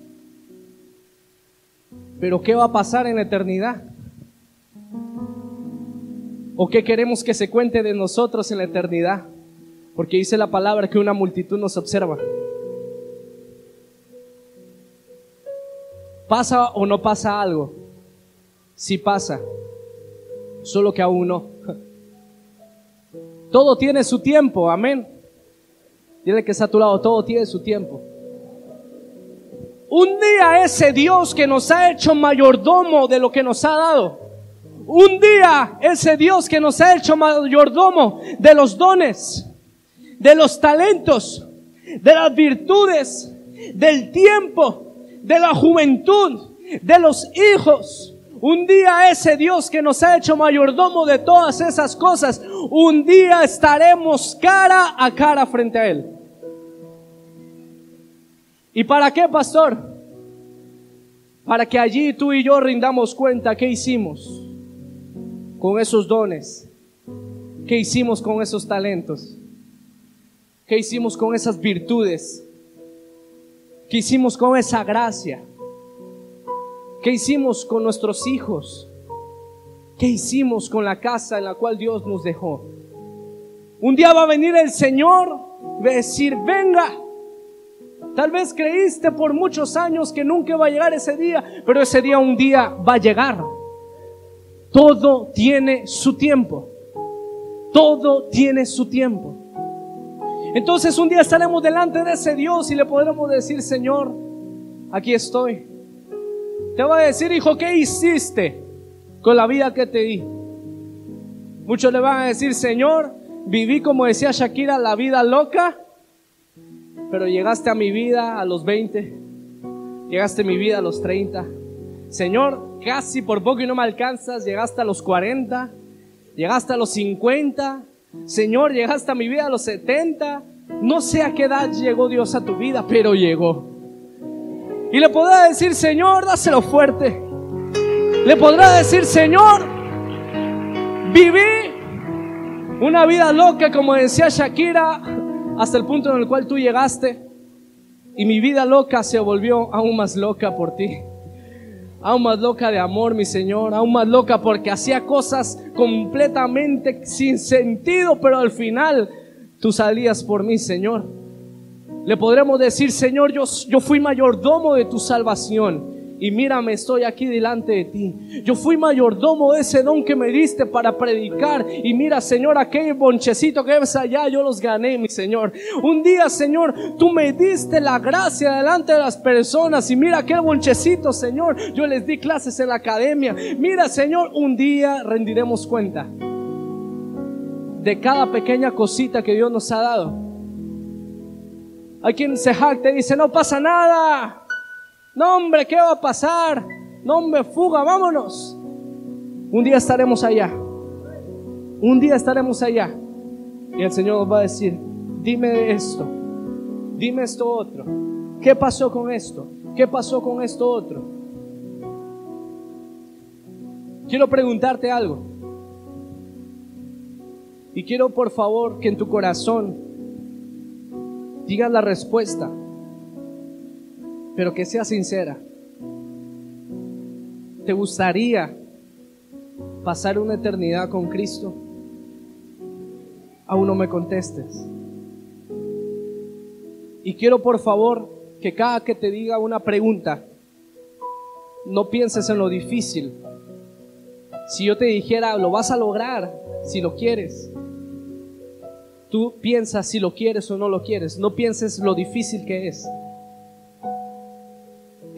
Pero ¿qué va a pasar en la eternidad? ¿O qué queremos que se cuente de nosotros en la eternidad? Porque dice la palabra que una multitud nos observa. ¿Pasa o no pasa algo? Sí pasa, solo que aún no. [laughs] Todo tiene su tiempo, amén. Dile que está a tu lado, todo tiene su tiempo. Un día ese Dios que nos ha hecho mayordomo de lo que nos ha dado. Un día ese Dios que nos ha hecho mayordomo de los dones, de los talentos, de las virtudes, del tiempo, de la juventud, de los hijos. Un día ese Dios que nos ha hecho mayordomo de todas esas cosas, un día estaremos cara a cara frente a Él. ¿Y para qué, pastor? Para que allí tú y yo rindamos cuenta qué hicimos con esos dones, ¿Qué hicimos con esos talentos? ¿Qué hicimos con esas virtudes? ¿Qué hicimos con esa gracia? ¿Qué hicimos con nuestros hijos? ¿Qué hicimos con la casa en la cual Dios nos dejó? Un día va a venir el Señor, va a decir, venga. Tal vez creíste por muchos años que nunca va a llegar ese día, pero ese día un día va a llegar. Todo tiene su tiempo. Todo tiene su tiempo. Entonces un día estaremos delante de ese Dios y le podremos decir, Señor, aquí estoy. Te va a decir, hijo, ¿qué hiciste con la vida que te di? Muchos le van a decir, Señor, viví como decía Shakira, la vida loca, pero llegaste a mi vida a los 20, llegaste a mi vida a los 30. Señor, casi por poco y no me alcanzas, llegaste a los 40, llegaste a los 50, Señor, llegaste a mi vida a los 70. No sé a qué edad llegó Dios a tu vida, pero llegó. Y le podrá decir, Señor, dáselo fuerte. Le podrá decir, Señor, viví una vida loca, como decía Shakira, hasta el punto en el cual tú llegaste. Y mi vida loca se volvió aún más loca por ti aún más loca de amor, mi Señor, aún más loca porque hacía cosas completamente sin sentido, pero al final tú salías por mí, Señor. Le podremos decir, Señor, yo, yo fui mayordomo de tu salvación y mírame, estoy aquí delante de ti. Yo fui mayordomo de ese don que me diste para predicar. Y mira, Señor, aquel bonchecito que ves allá, yo los gané, mi Señor. Un día, Señor, tú me diste la gracia delante de las personas. Y mira aquel bonchecito, Señor, yo les di clases en la academia. Mira, Señor, un día rendiremos cuenta de cada pequeña cosita que Dios nos ha dado. Hay quien se jacta y dice, no pasa nada. No, hombre, ¿qué va a pasar? No, hombre, fuga, vámonos. Un día estaremos allá. Un día estaremos allá. Y el Señor nos va a decir, dime esto, dime esto otro. ¿Qué pasó con esto? ¿Qué pasó con esto otro? Quiero preguntarte algo. Y quiero por favor que en tu corazón digas la respuesta pero que sea sincera. ¿Te gustaría pasar una eternidad con Cristo? Aún no me contestes. Y quiero por favor que cada que te diga una pregunta, no pienses en lo difícil. Si yo te dijera, lo vas a lograr, si lo quieres. Tú piensas si lo quieres o no lo quieres. No pienses lo difícil que es.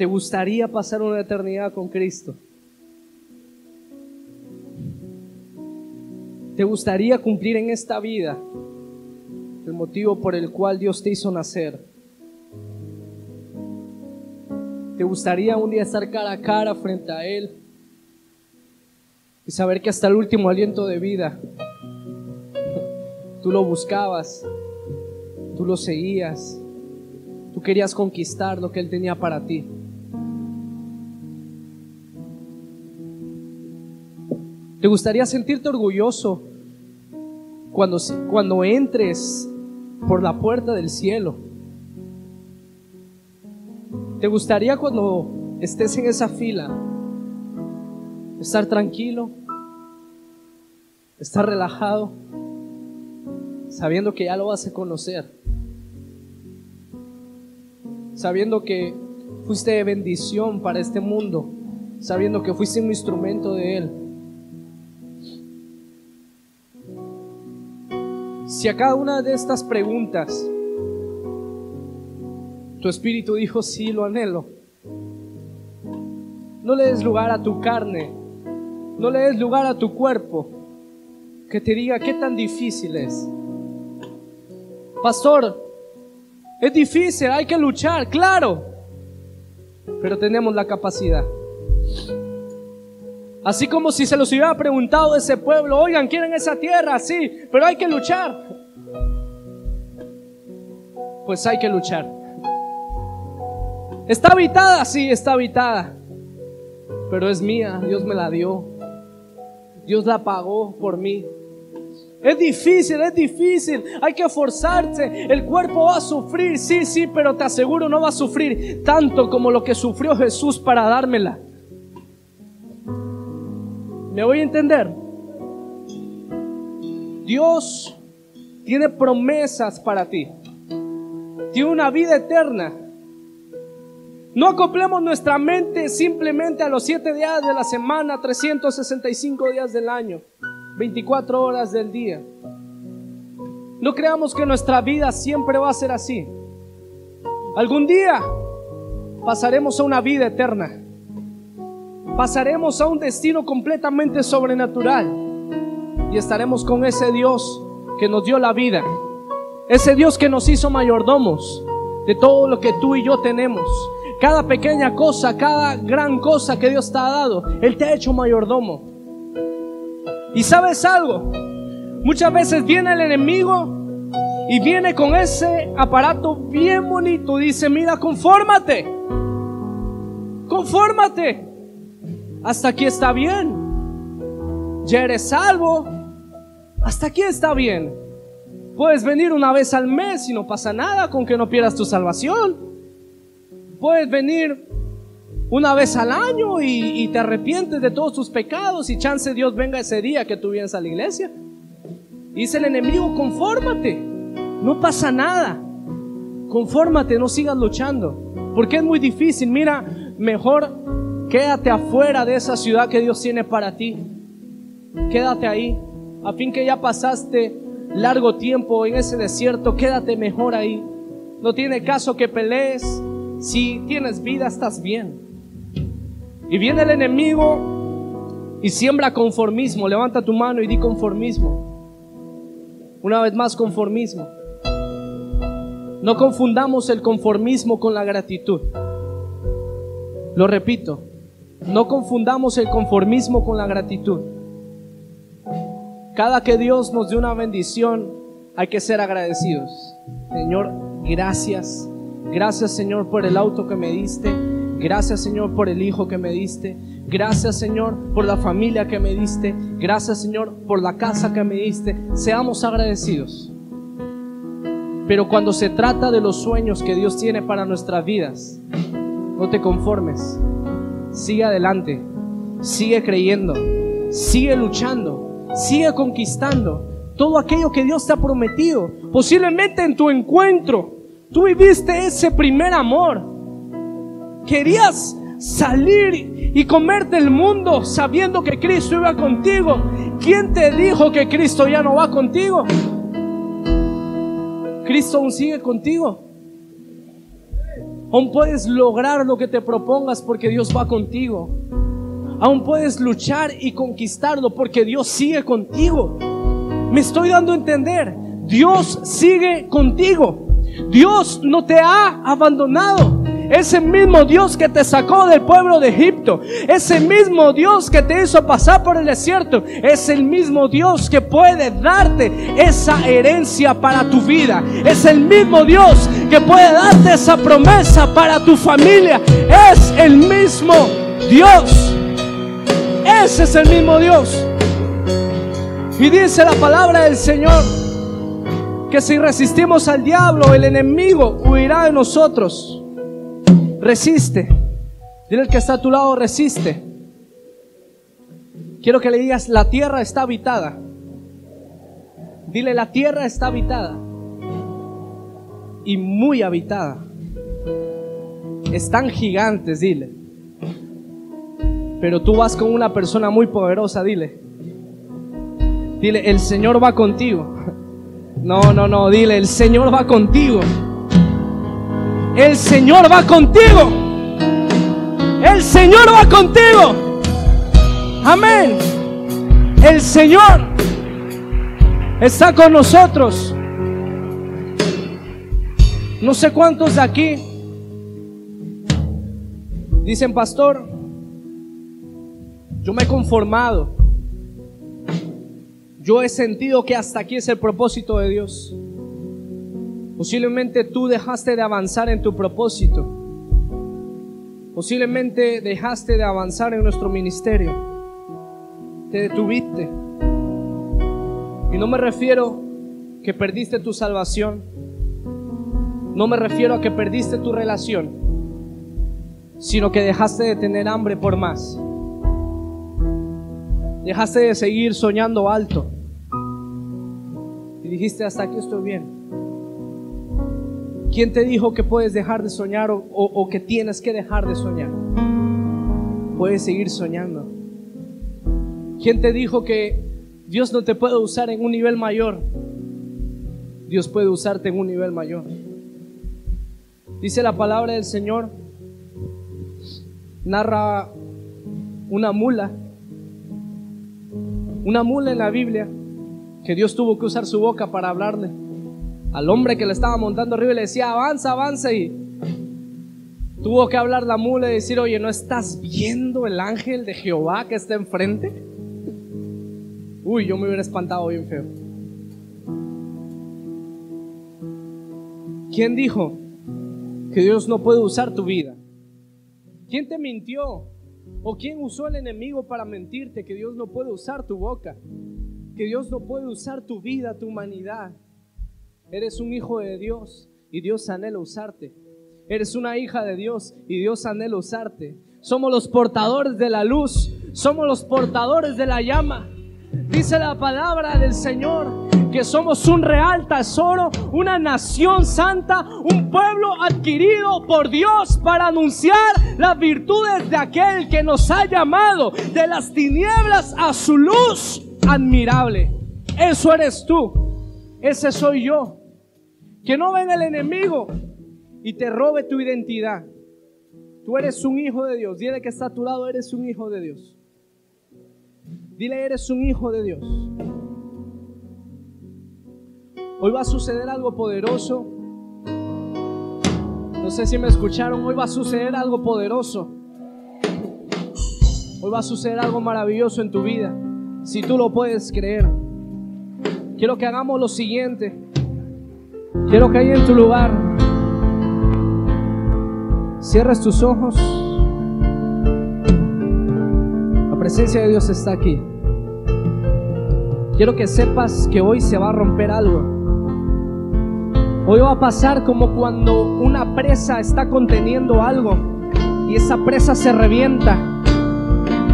¿Te gustaría pasar una eternidad con Cristo? ¿Te gustaría cumplir en esta vida el motivo por el cual Dios te hizo nacer? ¿Te gustaría un día estar cara a cara frente a Él y saber que hasta el último aliento de vida tú lo buscabas, tú lo seguías, tú querías conquistar lo que Él tenía para ti? ¿Te gustaría sentirte orgulloso cuando, cuando entres por la puerta del cielo? ¿Te gustaría cuando estés en esa fila estar tranquilo, estar relajado, sabiendo que ya lo vas a conocer, sabiendo que fuiste de bendición para este mundo, sabiendo que fuiste un instrumento de Él? Si a cada una de estas preguntas tu espíritu dijo, sí, lo anhelo, no le des lugar a tu carne, no le des lugar a tu cuerpo que te diga qué tan difícil es. Pastor, es difícil, hay que luchar, claro, pero tenemos la capacidad. Así como si se los hubiera preguntado ese pueblo, oigan, quieren esa tierra, sí, pero hay que luchar. Pues hay que luchar. ¿Está habitada? Sí, está habitada. Pero es mía, Dios me la dio. Dios la pagó por mí. Es difícil, es difícil, hay que esforzarse, el cuerpo va a sufrir, sí, sí, pero te aseguro no va a sufrir tanto como lo que sufrió Jesús para dármela. ¿Me voy a entender? Dios tiene promesas para ti. Tiene una vida eterna. No acoplemos nuestra mente simplemente a los siete días de la semana, 365 días del año, 24 horas del día. No creamos que nuestra vida siempre va a ser así. Algún día pasaremos a una vida eterna. Pasaremos a un destino completamente sobrenatural. Y estaremos con ese Dios que nos dio la vida. Ese Dios que nos hizo mayordomos de todo lo que tú y yo tenemos. Cada pequeña cosa, cada gran cosa que Dios te ha dado, Él te ha hecho mayordomo. Y sabes algo, muchas veces viene el enemigo y viene con ese aparato bien bonito. Dice, mira, confórmate. Confórmate. Hasta aquí está bien. Ya eres salvo. Hasta aquí está bien. Puedes venir una vez al mes y no pasa nada con que no pierdas tu salvación puedes venir una vez al año y, te arrepientes de todos tus pecados y chance Dios venga ese día que tú vienes a la iglesia. Dice el enemigo, confórmate, no pasa nada, confórmate, no sigas luchando, porque es muy difícil, mira, mejor quédate afuera de esa ciudad que Dios tiene para ti, quédate ahí, a fin que ya pasaste largo tiempo en ese desierto, quédate mejor ahí, no tiene caso que pelees, si tienes vida, estás bien. Y viene el enemigo y siembra conformismo. Levanta tu mano y di conformismo. Una vez más, conformismo. No confundamos el conformismo con la gratitud. Lo repito, no confundamos el conformismo con la gratitud. Cada que Dios nos dé una bendición, hay que ser agradecidos. Señor, gracias Gracias Señor por el auto que me diste. Gracias Señor por el hijo que me diste. Gracias Señor por la familia que me diste. Gracias Señor por la casa que me diste. Seamos agradecidos. Pero cuando se trata de los sueños que Dios tiene para nuestras vidas, no te conformes. Sigue adelante. Sigue creyendo. Sigue luchando. Sigue conquistando todo aquello que Dios te ha prometido. Posiblemente en tu encuentro Tú viviste ese primer amor. Querías salir y comerte el mundo sabiendo que Cristo iba contigo. ¿Quién te dijo que Cristo ya no va contigo? Cristo aún sigue contigo. Aún puedes lograr lo que te propongas porque Dios va contigo. Aún puedes luchar y conquistarlo porque Dios sigue contigo. Me estoy dando a entender. Dios sigue contigo. Dios no te ha abandonado. Ese mismo Dios que te sacó del pueblo de Egipto, ese mismo Dios que te hizo pasar por el desierto, es el mismo Dios que puede darte esa herencia para tu vida. Es el mismo Dios que puede darte esa promesa para tu familia. Es el mismo Dios. Ese es el mismo Dios. Y dice la palabra del Señor que si resistimos al diablo, el enemigo huirá de nosotros. Resiste. Dile al que está a tu lado, resiste. Quiero que le digas, la tierra está habitada. Dile, la tierra está habitada. Y muy habitada. Están gigantes, dile. Pero tú vas con una persona muy poderosa, dile. Dile, el Señor va contigo. [laughs] No, no, no, dile, el Señor va contigo. El Señor va contigo. El Señor va contigo. Amén. El Señor está con nosotros. No sé cuántos de aquí dicen, pastor, yo me he conformado. Yo he sentido que hasta aquí es el propósito de Dios. Posiblemente tú dejaste de avanzar en tu propósito. Posiblemente dejaste de avanzar en nuestro ministerio. Te detuviste. Y no me refiero que perdiste tu salvación. No me refiero a que perdiste tu relación, sino que dejaste de tener hambre por más. Dejaste de seguir soñando alto. Y dijiste, hasta aquí estoy bien. ¿Quién te dijo que puedes dejar de soñar o, que tienes que dejar de soñar? Puedes seguir soñando. ¿Quién te dijo que Dios no te puede usar en un nivel mayor? Dios puede usarte en un nivel mayor. Dice la palabra del Señor, narra una mula, una mula en la Biblia, que Dios tuvo que usar su boca para hablarle al hombre que le estaba montando arriba y le decía, avanza, avanza, y tuvo que hablar la mula y decir, oye, ¿no estás viendo el ángel de Jehová que está enfrente? Uy, yo me hubiera espantado bien feo. ¿Quién dijo que Dios no puede usar tu vida? ¿Quién te mintió? ¿O quién usó el enemigo para mentirte que Dios no puede usar tu boca? Que Dios no puede usar tu vida, tu humanidad. Eres un hijo de Dios y Dios anhela usarte. Eres una hija de Dios y Dios anhela usarte. Somos los portadores de la luz. Somos los portadores de la llama. Dice la palabra del Señor que somos un real tesoro, una nación santa, un pueblo adquirido por Dios para anunciar las virtudes de aquel que nos ha llamado de las tinieblas a su luz admirable. Eso eres tú, ese soy yo. Que no venga el enemigo y te robe tu identidad. Tú eres un hijo de Dios. Dile que está a tu lado, eres un hijo de Dios. Dile, eres un hijo de Dios. Hoy va a suceder algo poderoso. No sé si me escucharon, hoy va a suceder algo poderoso. Hoy va a suceder algo maravilloso en tu vida, si tú lo puedes creer. Quiero que hagamos lo siguiente. Quiero que ahí en tu lugar cierres tus ojos. La presencia de Dios está aquí. Quiero que sepas que hoy se va a romper algo. Hoy va a pasar como cuando una presa está conteniendo algo y esa presa se revienta.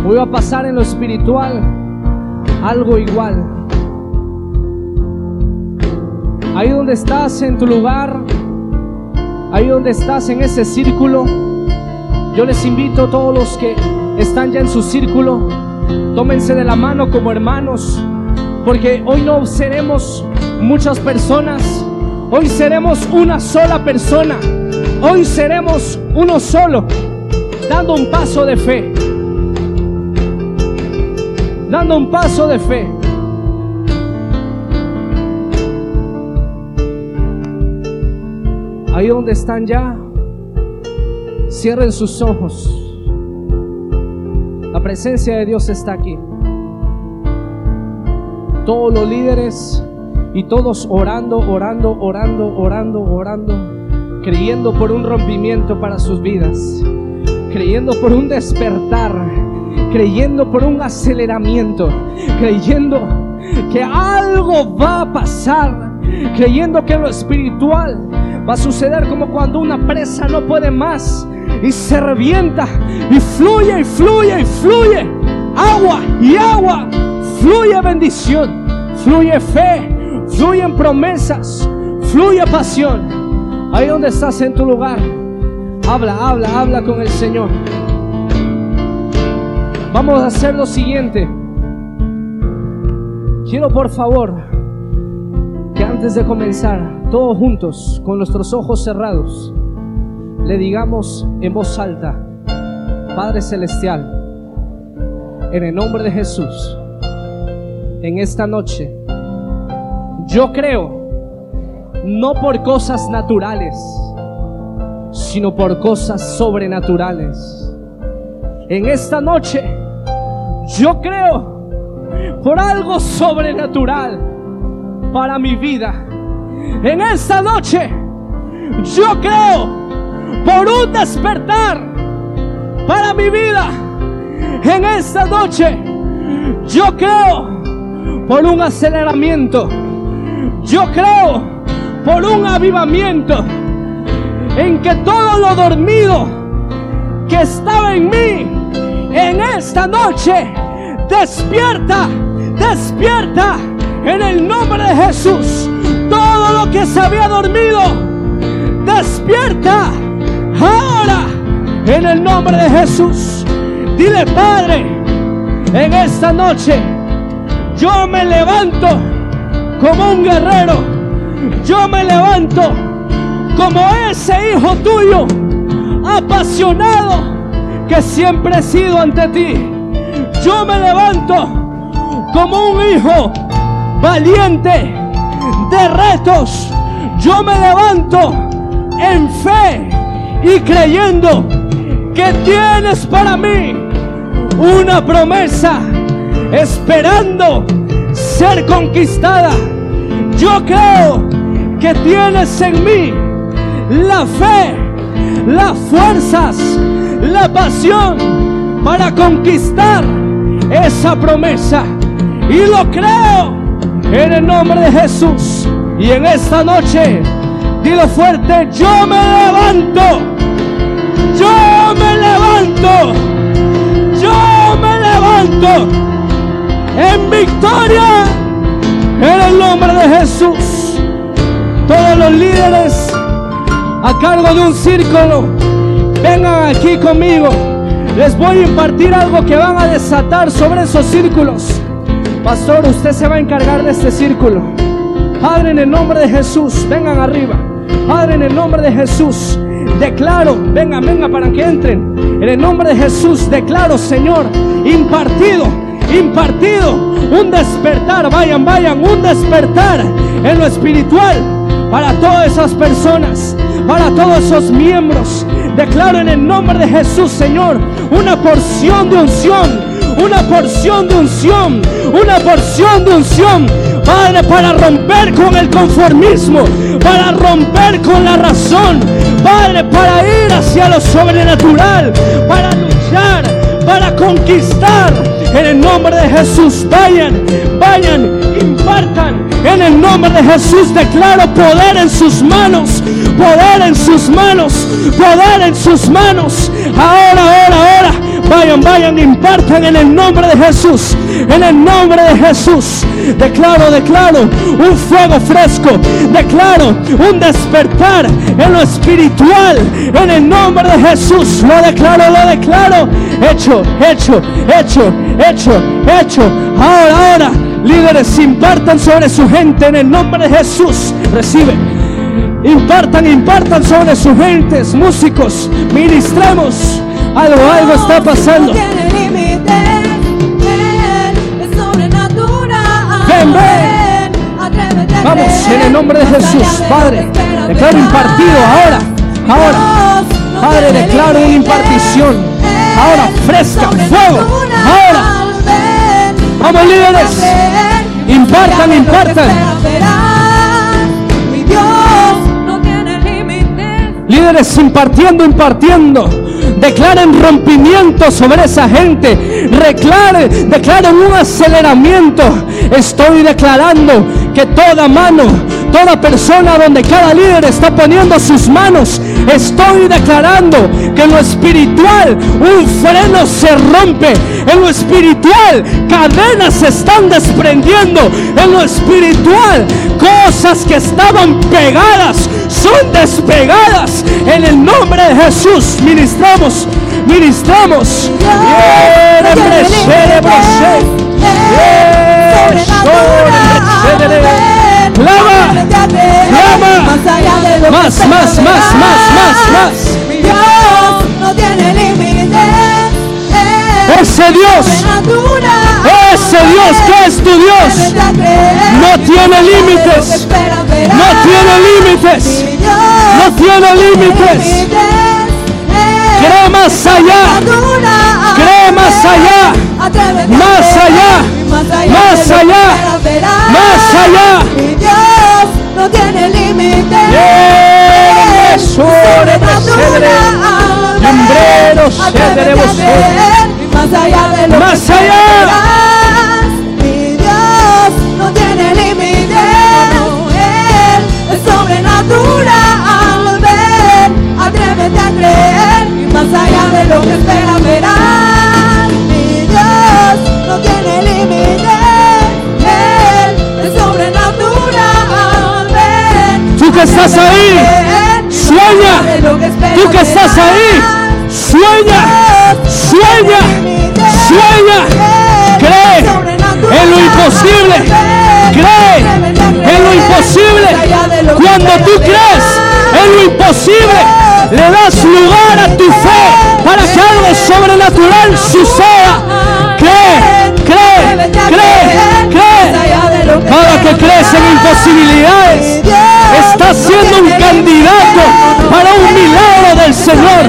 Hoy va a pasar en lo espiritual algo igual. Ahí donde estás en tu lugar, ahí donde estás en ese círculo, yo les invito a todos los que están ya en su círculo, tómense de la mano como hermanos, porque hoy no seremos muchas personas Hoy seremos una sola persona. Hoy seremos uno solo, dando un paso de fe. Dando un paso de fe. Ahí donde están ya, cierren sus ojos. La presencia de Dios está aquí. Todos los líderes y todos orando, orando, orando, orando, orando, creyendo por un rompimiento para sus vidas, creyendo por un despertar, creyendo por un aceleramiento, creyendo que algo va a pasar, creyendo que lo espiritual va a suceder como cuando una presa no puede más y se revienta y fluye y fluye y fluye agua y agua, fluye bendición, fluye fe, fluyen promesas, fluye pasión. Ahí donde estás en tu lugar, habla, habla, habla con el Señor. Vamos a hacer lo siguiente. Quiero por favor que antes de comenzar, todos juntos, con nuestros ojos cerrados, le digamos en voz alta, Padre Celestial, en el nombre de Jesús, en esta noche, yo creo, no por cosas naturales, sino por cosas sobrenaturales. En esta noche, yo creo por algo sobrenatural para mi vida. En esta noche, yo creo por un despertar para mi vida. En esta noche, yo creo por un aceleramiento. Yo creo por un avivamiento en que todo lo dormido que estaba en mí en esta noche despierta, despierta en el nombre de Jesús. Todo lo que se había dormido despierta ahora en el nombre de Jesús. Dile, Padre, en esta noche yo me levanto como un guerrero. Yo me levanto como ese hijo tuyo, apasionado que siempre he sido ante ti. Yo me levanto como un hijo valiente de retos. Yo me levanto en fe y creyendo que tienes para mí una promesa esperando ser conquistada. Yo creo que tienes en mí la fe, las fuerzas, la pasión para conquistar esa promesa. Y lo creo en el nombre de Jesús. Y en esta noche, dilo fuerte, yo me levanto. Yo me levanto. Yo me levanto en victoria en el nombre de Jesús. Todos los líderes a cargo de un círculo, vengan aquí conmigo. Les voy a impartir algo que van a desatar sobre esos círculos. Pastor, usted se va a encargar de este círculo. Padre, en el nombre de Jesús, vengan arriba. Padre, en el nombre de Jesús, declaro, venga, venga para que entren. En el nombre de Jesús, declaro, Señor, impartido, impartido, un despertar, vayan, vayan, un despertar en lo espiritual para todas esas personas, para todos esos miembros. Declaro en el nombre de Jesús, Señor, una porción de unción, una porción de unción, una porción de unción Padre, para romper con el conformismo, para romper con la razón, Padre, para ir hacia lo sobrenatural, para luchar, para conquistar. En el nombre de Jesús, vayan, vayan, impartan. En el nombre de Jesús declaro poder en sus manos, poder en sus manos, poder en sus manos. Ahora, ahora, ahora. Vayan, vayan, impartan en el nombre de Jesús. En el nombre de Jesús. Declaro, declaro un fuego fresco. Declaro un despertar en lo espiritual. En el nombre de Jesús. Lo declaro, lo declaro. Hecho, hecho, hecho, hecho, hecho. Ahora, ahora. Líderes, impartan sobre su gente en el nombre de Jesús. Recibe. Impartan, impartan sobre sus gentes, músicos, ministremos. Algo, algo está pasando. Ven, ven. Vamos, en el nombre de Jesús, Padre. Declaro impartido ahora, ahora. Padre, declaro una impartición. Ahora, fresca, fuego. Ahora. Vamos, líderes. Impartan, impartan. Líderes impartiendo, impartiendo. Declaren rompimiento sobre esa gente. Declaren, declaren un aceleramiento. Estoy declarando que toda mano, toda persona donde cada líder está poniendo sus manos, estoy declarando que en lo espiritual un freno se rompe. En lo espiritual cadenas se están desprendiendo. En lo espiritual cosas que estaban pegadas son despegadas. En el nombre de Jesús ministramos, ministramos. Clama, clama, más, más, más, más, más, más. Dios no tiene límites. Ese Dios, ese Dios que es tu Dios, no tiene límites, no tiene límites, no tiene límites. Cree más allá, cree más allá, más allá, más allá, más allá. Mi Dios no tiene límites. Más allá Más allá. espera verán. Dios no tiene límites, Él es sobrenatural. Tú que estás ahí, sueña. Tú que estás ahí, sueña, sueña, sueña. Cree en lo imposible, cree en lo imposible. Cuando tú crees en lo imposible le das lugar a tu fe para que algo sobrenatural suceda. Cree, cree, cree, cree. Cada que crees en imposibilidades, estás siendo un candidato para un milagro del Señor.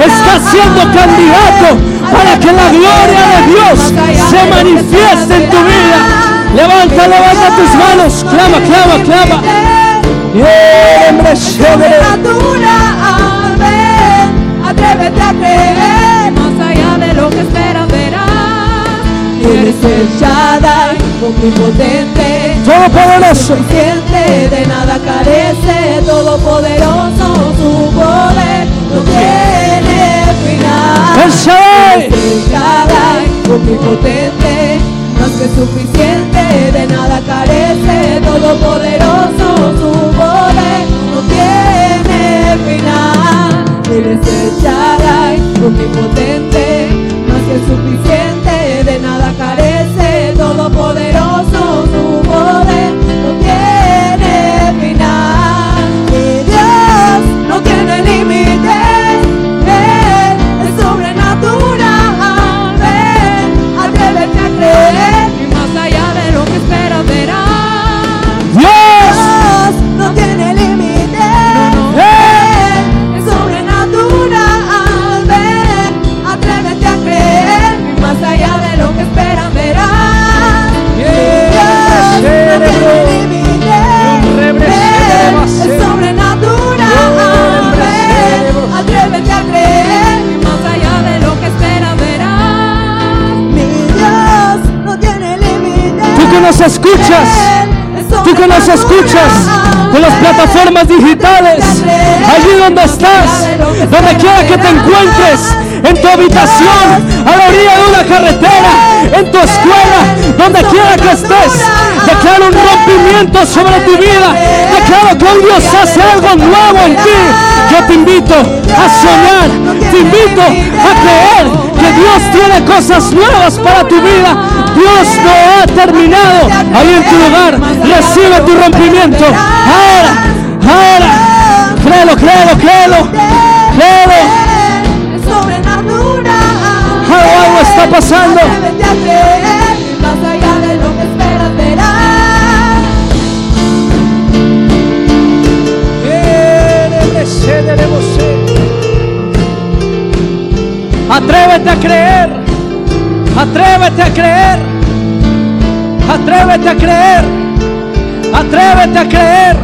Estás siendo candidato para que la gloria de Dios se manifieste en tu vida. Levanta, levanta tus manos, clama, clama, clama. Sobrenatural, atrévete a creer. Más allá de lo que esperas verás. Eres el Shaddai, omnipotente, Todopoderoso. suficiente, de nada carece, todopoderoso, su poder no tiene final. El Shaddai. El Shaddai, omnipotente, más que suficiente, de nada carece, todopoderoso, su poder no tiene final. Eres el Shaddai, omnipotente, más que suficiente, de nada carece, todopoderoso, su poder no tiene final. Mi Dios no tiene límites, Tú que nos escuchas en las plataformas digitales, allí donde estás, donde quiera que te encuentres, en tu habitación, a la orilla de una carretera, en tu escuela, donde quiera que estés, declaro un rompimiento sobre tu vida, declaro que Dios hace algo nuevo en ti. Yo te invito a soñar, te invito a creer que Dios tiene cosas nuevas para tu vida. Dios no ha terminado. Ahí en tu lugar, recibe tu rompimiento. Ahora, ahora. Créelo, créelo, créelo. Créelo. Algo, algo está pasando. Atrévete Atrévete a creer. Atrévete a creer. Atrévete a creer. Atrévete a creer.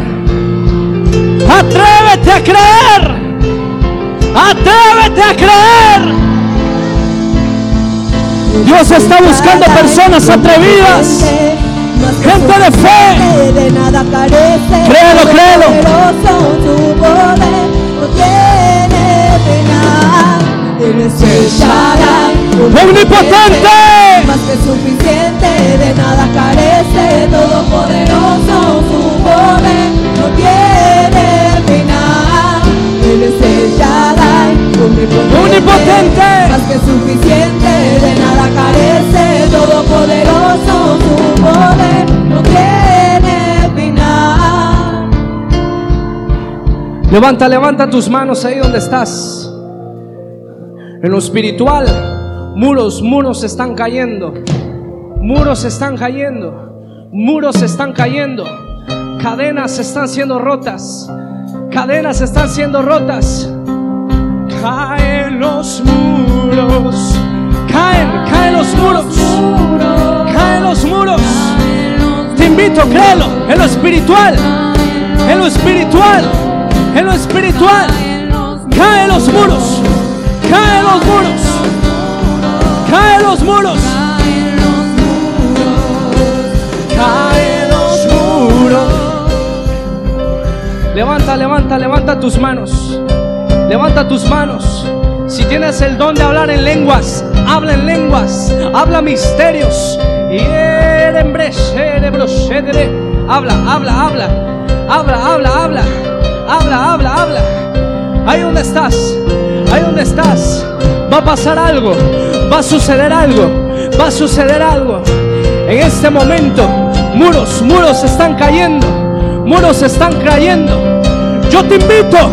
Atrévete a creer. Atrévete a creer. Dios está buscando personas atrevidas. Gente de fe. Créelo, créelo. Eres el Shaddai, Omnipotente. Más que suficiente, de nada carece, todopoderoso, su poder no tiene final. Eres el Shaddai, omnipotente, Omnipotente. más que suficiente, de nada carece, todopoderoso, su poder no tiene final. Levanta, levanta tus manos ahí donde estás. En lo espiritual, muros, muros están cayendo. Muros están cayendo. Muros están cayendo. Cadenas están siendo rotas. Cadenas están siendo rotas. Caen los muros. Caen, caen los muros. Caen los muros. Te invito, créelo, en lo espiritual. En lo espiritual. En lo espiritual. Caen los muros. Caen los muros. Caen los muros. Caen los muros. Levanta, levanta, levanta tus manos. Levanta tus manos. Si tienes el don de hablar en lenguas, habla en lenguas, habla misterios. Habla, habla, habla. Habla, habla, habla. Habla, habla, habla. Ahí donde estás, ahí donde estás. Va a pasar algo, va a suceder algo, va a suceder algo. En este momento, muros, muros están cayendo, muros están cayendo. Yo te invito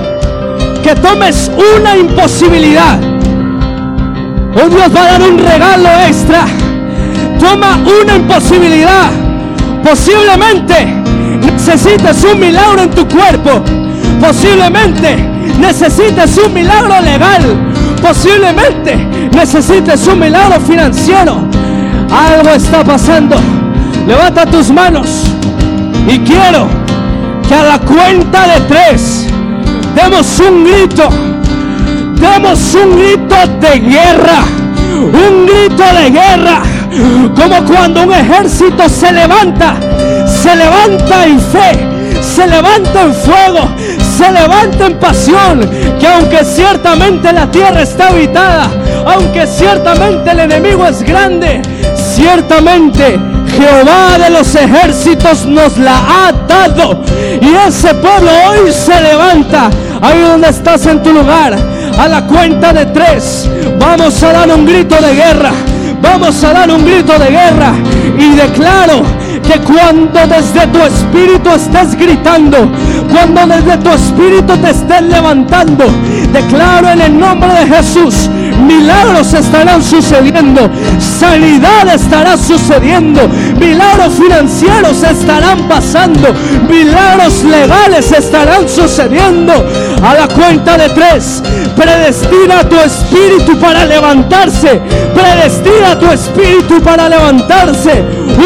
que tomes una imposibilidad. Oh Dios va a dar un regalo extra. Toma una imposibilidad. Posiblemente necesites un milagro en tu cuerpo. Posiblemente necesites un milagro legal. Posiblemente necesites un milagro financiero. Algo está pasando. Levanta tus manos. Y quiero que a la cuenta de tres demos un grito. Demos un grito de guerra. Un grito de guerra. Como cuando un ejército se levanta. Se levanta en fe. Se levanta en fuego. Se levanta en pasión. Que aunque ciertamente la tierra está habitada. Aunque ciertamente el enemigo es grande. Ciertamente Jehová de los ejércitos nos la ha dado. Y ese pueblo hoy se levanta. Ahí donde estás en tu lugar. A la cuenta de tres. Vamos a dar un grito de guerra. Vamos a dar un grito de guerra. Y declaro que cuando desde tu espíritu estés gritando, cuando desde tu espíritu te estés levantando, declaro en el nombre de Jesús, milagros estarán sucediendo, sanidad estará sucediendo, milagros financieros estarán pasando, milagros legales estarán sucediendo. A la cuenta de tres, predestina tu espíritu para levantarse, predestina tu espíritu para levantarse.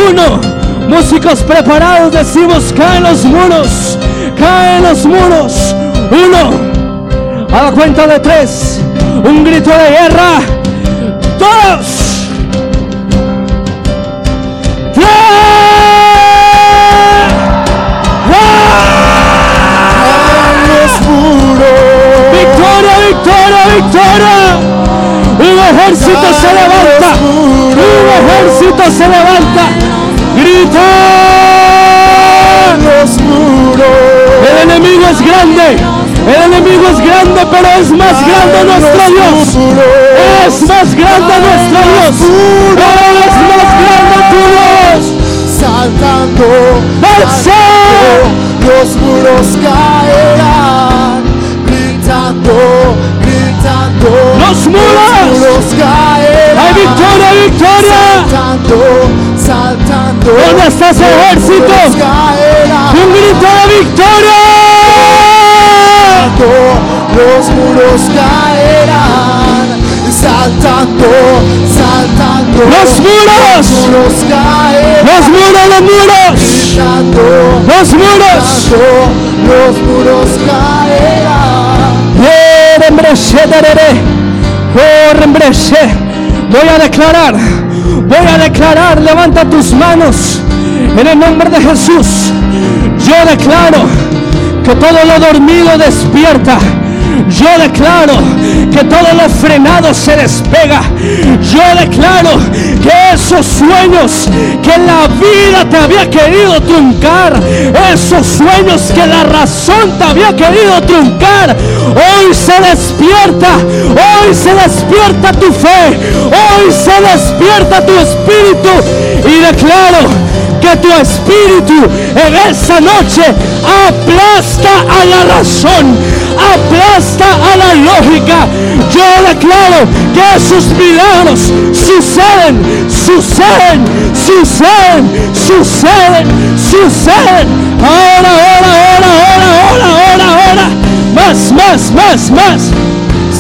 Uno, músicos preparados, decimos, caen los muros, caen los muros. Uno, a la cuenta de tres, un grito de guerra. Dos, tres. Victoria, victoria, victoria. Un ejército se levanta. Un ejército se levanta. Grita. El enemigo es grande. El enemigo es grande, pero es más grande nuestro Dios. Es más grande nuestro Dios. Es más grande tu Dios. saltando, ¡Alza! los muros caerán, gritando, gritando, Los muros. caerán, ¡Hay victoria, victoria! saltando, saltando, ¿Dónde está ese los ejército? Un grito de victoria. los muros caerán, saltando, saltando, Los muros. muros caerán, Los muros, los muros. gritando, Los muros. los muros caerán. Voy a declarar, voy a declarar, levanta tus manos en el nombre de Jesús. Yo declaro que todo lo dormido despierta. Yo declaro que todo lo frenado se despega. Yo declaro que esos sueños que la vida te había querido truncar, esos sueños que la razón te había querido truncar, hoy se despierta, hoy se despierta tu fe, hoy se despierta tu espíritu y declaro tu espíritu en esa noche aplasta a la razón, aplasta a la lógica. Yo declaro que esos milagros suceden, suceden, suceden, suceden, suceden. Ahora, ahora, ahora, ahora, ahora, ahora, ahora. Más, más, más, más.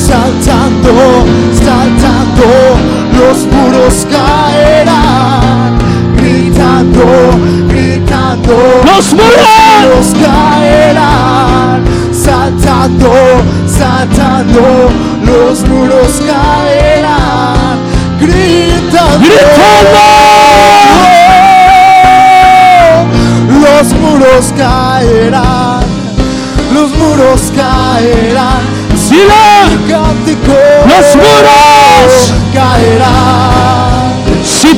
saltando, saltando, los muros caerán, gritando, gritando, Los muros. caerán, saltando, saltando, los muros caerán, gritando, los muros caerán, los muros caerán. Sila, Los muros. caerán.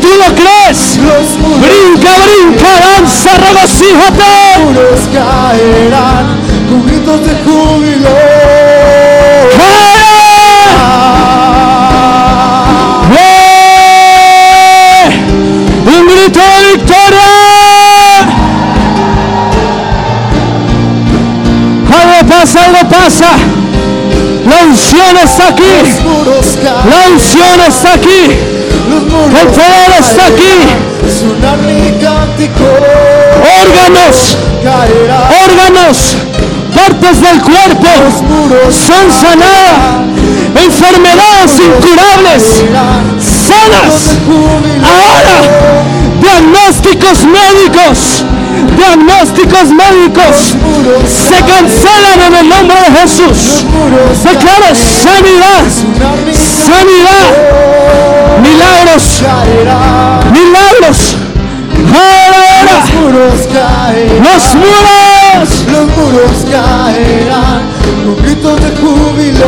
Tú lo crees, brinca, brinca, danza, regocíjate. muros caerán. con gritos de júbilo. ¡Eh! Un grito de victoria. Algo pasa, algo pasa. La unción está aquí. La unción está aquí. El poder está aquí. Órganos, órganos, partes del cuerpo. Son sanadas. Enfermedades incurables, sanas. Ahora, diagnósticos médicos, diagnósticos médicos. Se cancelan en el nombre de Jesús. Declaro sanidad, sanidad, milagros, milagros. Ahora, ahora, Los muros caerán. los muros. Los muros caerán. Con gritos de júbilo.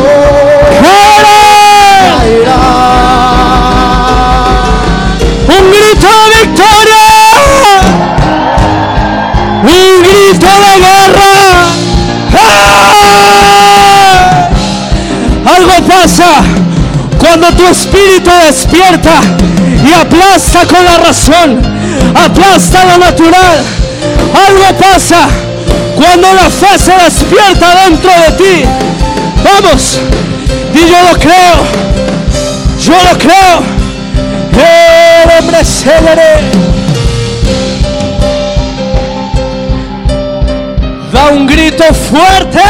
Cuando tu espíritu despierta y aplasta con la razón, aplasta lo natural. Algo pasa cuando la fe se despierta dentro de ti. Vamos, y yo lo creo, yo lo creo. El hombre célere da un grito fuerte.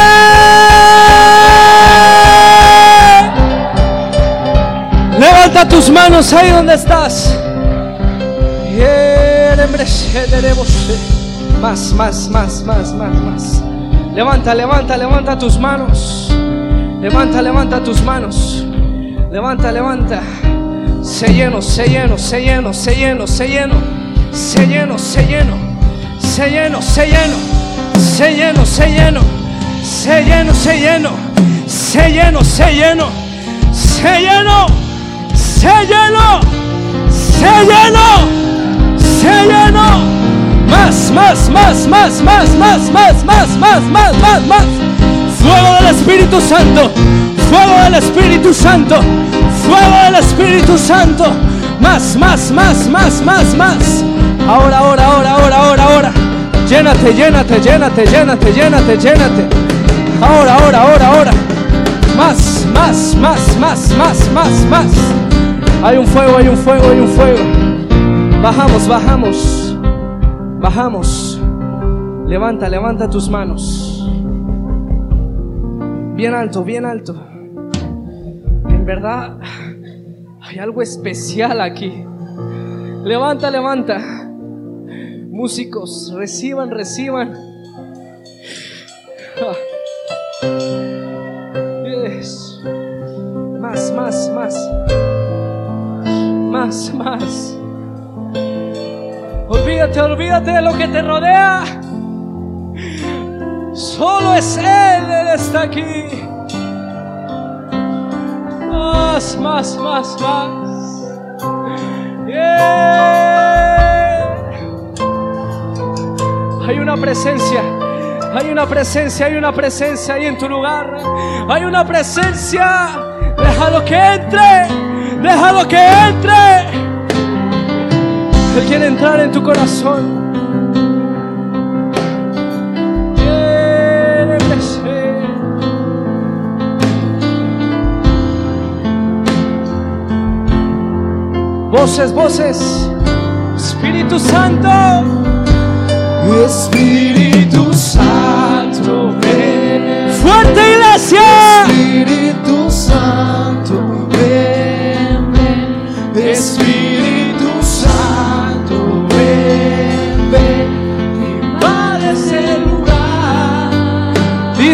Tus manos ahí donde estás. Más, más, más, más, más, más. Levanta, levanta, levanta tus manos. Levanta, levanta tus manos. Levanta, levanta. Se lleno, se lleno, se lleno, se lleno, se lleno. Se lleno, se lleno. Se lleno, se lleno. Se lleno, se lleno. Se lleno, se lleno. Se lleno, se lleno. Se lleno. Se lleno. Se lleno. Se lleno. Más, más, más, más, más, más, más, más, más, más, más, más. Fuego del Espíritu Santo. Fuego del Espíritu Santo. Fuego del Espíritu Santo. Más, más, más, más, más, más. Ahora, ahora, ahora, ahora, ahora, ahora. Llénate, llénate, llénate, llénate, llénate, llénate. Ahora, ahora, ahora, ahora. Más, más, más, más, más, más, más. Hay un fuego, hay un fuego, hay un fuego. Bajamos, bajamos. Bajamos. Levanta, levanta tus manos. Bien alto, bien alto. En verdad, hay algo especial aquí. Levanta, levanta. Músicos, reciban, reciban. Ah. Más, más, más. Más, más. Olvídate, olvídate de lo que te rodea. Solo es Él, Él está aquí. Más, más, más, más. Yeah. Hay una presencia. Hay una presencia, hay una presencia ahí en tu lugar. Hay una presencia. Déjalo que entre. Déjalo que entre. Él quiere entrar en tu corazón. Voces, voces. Espíritu Santo. Espíritu Santo, ven. Fuerte iglesia. Espíritu Santo,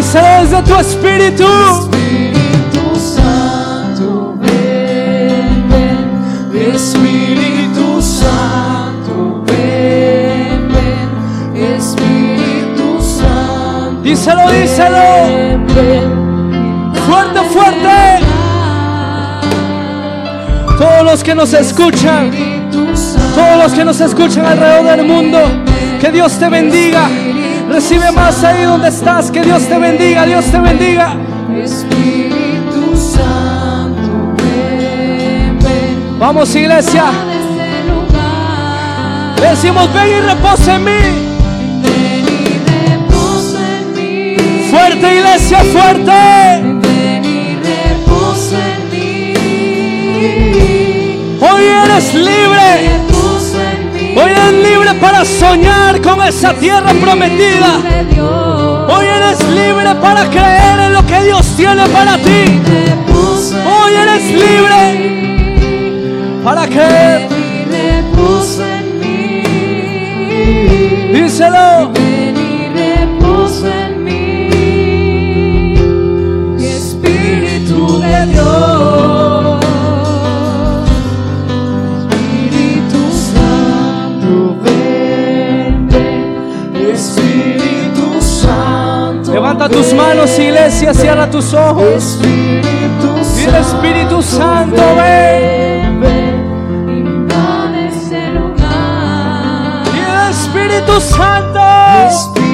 Díselo desde tu espíritu. Espíritu Santo, ven, ven. Espíritu Santo, ven, ven. Espíritu Santo. Díselo, díselo. ven, ven. Fuerte, fuerte. Todos los que nos escuchan. Todos los que nos escuchan alrededor del mundo, que Dios te bendiga. Recibe más ahí donde estás. Que Dios te bendiga, Dios te bendiga. Espíritu Santo. Vamos iglesia. este decimos. Ven y reposa en mí. Fuerte iglesia, fuerte. Hoy eres libre. Hoy eres libre para soñar con esa tierra prometida. Hoy eres libre para creer en lo que Dios tiene para ti. Hoy eres libre para creer. Díselo. Espíritu de Dios, Levanta tus manos, iglesia, cierra tus ojos. Espíritu Dile Espíritu Santo, ven. lugar. Dile Espíritu Santo.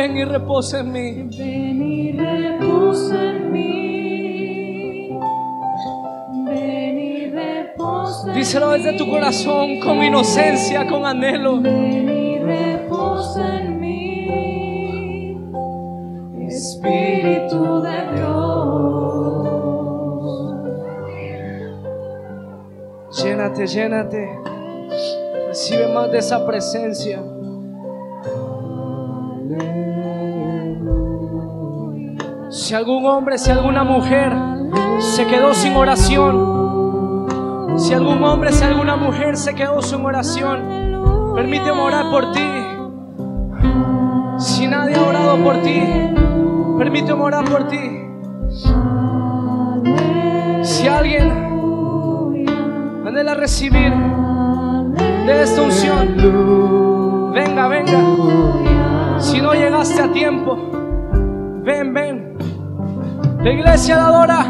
Ven, y reposa en mí. Ven y reposa en mí. Ven y reposa en Díselo desde tu mí. corazón, con inocencia, con anhelo. Ven y reposa en mí, Espíritu de Dios. Llénate, llénate. Recibe más de esa presencia. Si algún hombre, si alguna mujer se quedó sin oración, si algún hombre, si alguna mujer se quedó sin oración, permíteme orar por ti. Si nadie ha orado por ti, permíteme orar por ti. Si alguien anhela recibir de esta unción, venga, venga. Si no llegaste a tiempo, ven, ven. La iglesia la adora.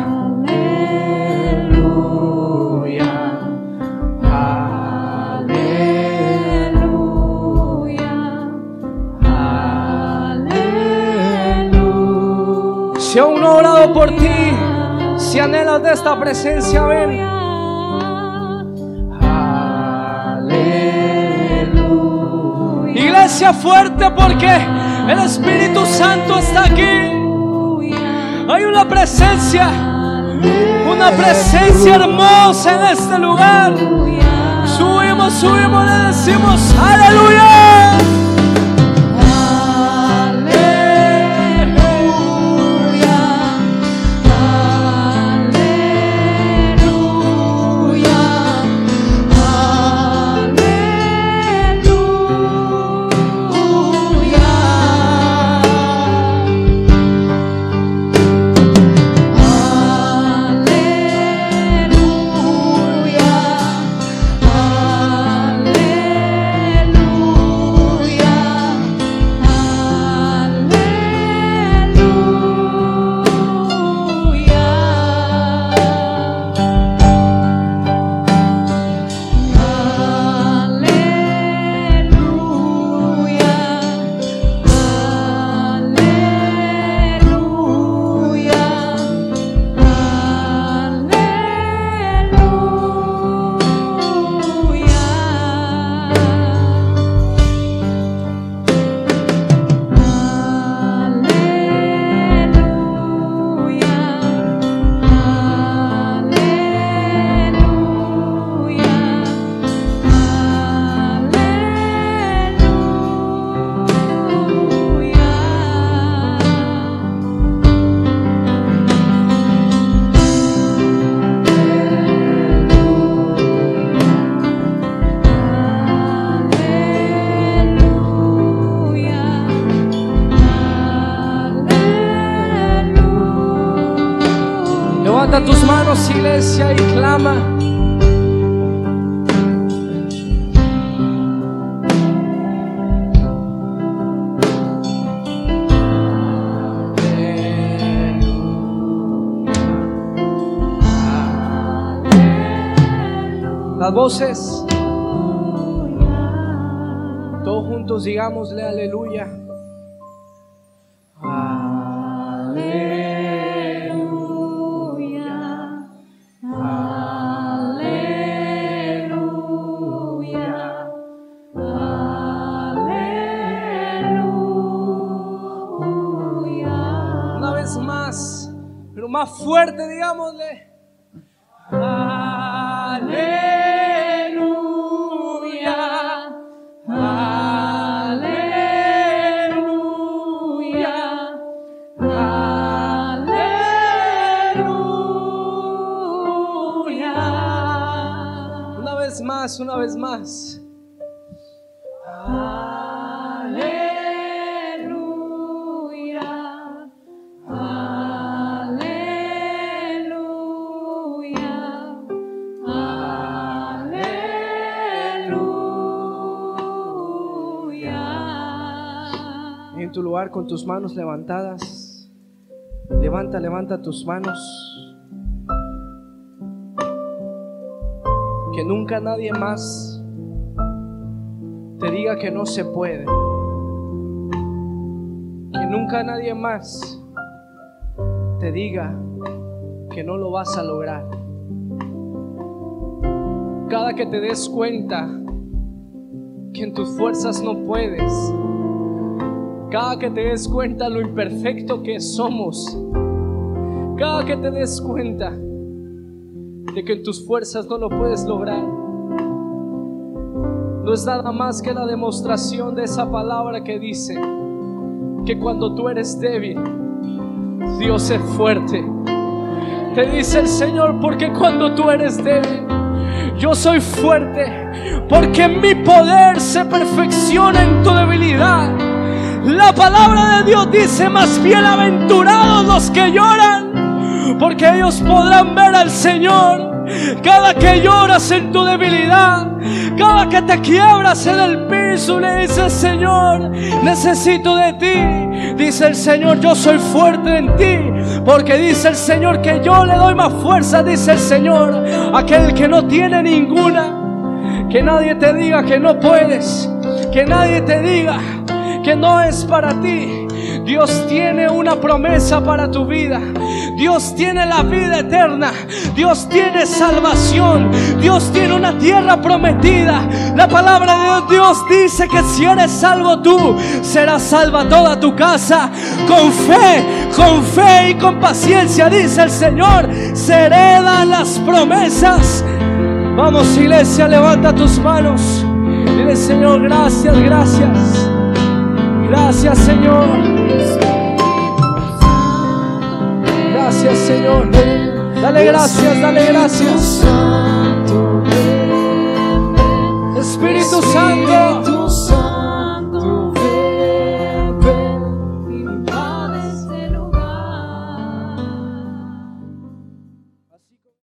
Si aún no orado por ti, si anhelas de esta presencia, ven. Iglesia fuerte porque el Espíritu Santo está aquí. Presencia, una presencia hermosa en este lugar. Subimos, subimos, le decimos. Aleluya, iglesia, y clama. Las voces. Todos juntos digámosle aleluya. Fuerte, digámosle. Aleluya. Aleluya. Aleluya. Una vez más, una vez más. Con tus manos levantadas. Levanta, levanta tus manos. Que nunca nadie más te diga que no se puede. Que nunca nadie más te diga que no lo vas a lograr. Cada que te des cuenta que en tus fuerzas no puedes, cada que te des cuenta lo imperfecto que somos, cada que te des cuenta de que en tus fuerzas no lo puedes lograr, no es nada más que la demostración de esa palabra que dice que cuando tú eres débil, Dios es fuerte. Te dice el Señor, porque cuando tú eres débil, yo soy fuerte, porque mi poder se perfecciona en tu debilidad. La palabra de Dios dice, más bienaventurados los que lloran, porque ellos podrán ver al Señor. Cada que lloras en tu debilidad, cada que te quiebras en el piso, le dices, Señor, necesito de ti. Dice el Señor, yo soy fuerte en ti, porque dice el Señor que yo le doy más fuerza, dice el Señor, aquel que no tiene ninguna. Que nadie te diga que no puedes, que nadie te diga que no es para ti. Dios tiene una promesa para tu vida. Dios tiene la vida eterna. Dios tiene salvación. Dios tiene una tierra prometida. La palabra de Dios dice que si eres salvo tú, será salva toda tu casa. Con fe, con fe y con paciencia, dice el Señor, se las promesas. Vamos iglesia, levanta tus manos. Dile Señor, gracias, gracias. Gracias Señor. Gracias Señor. Dale gracias, dale gracias. Espíritu Santo.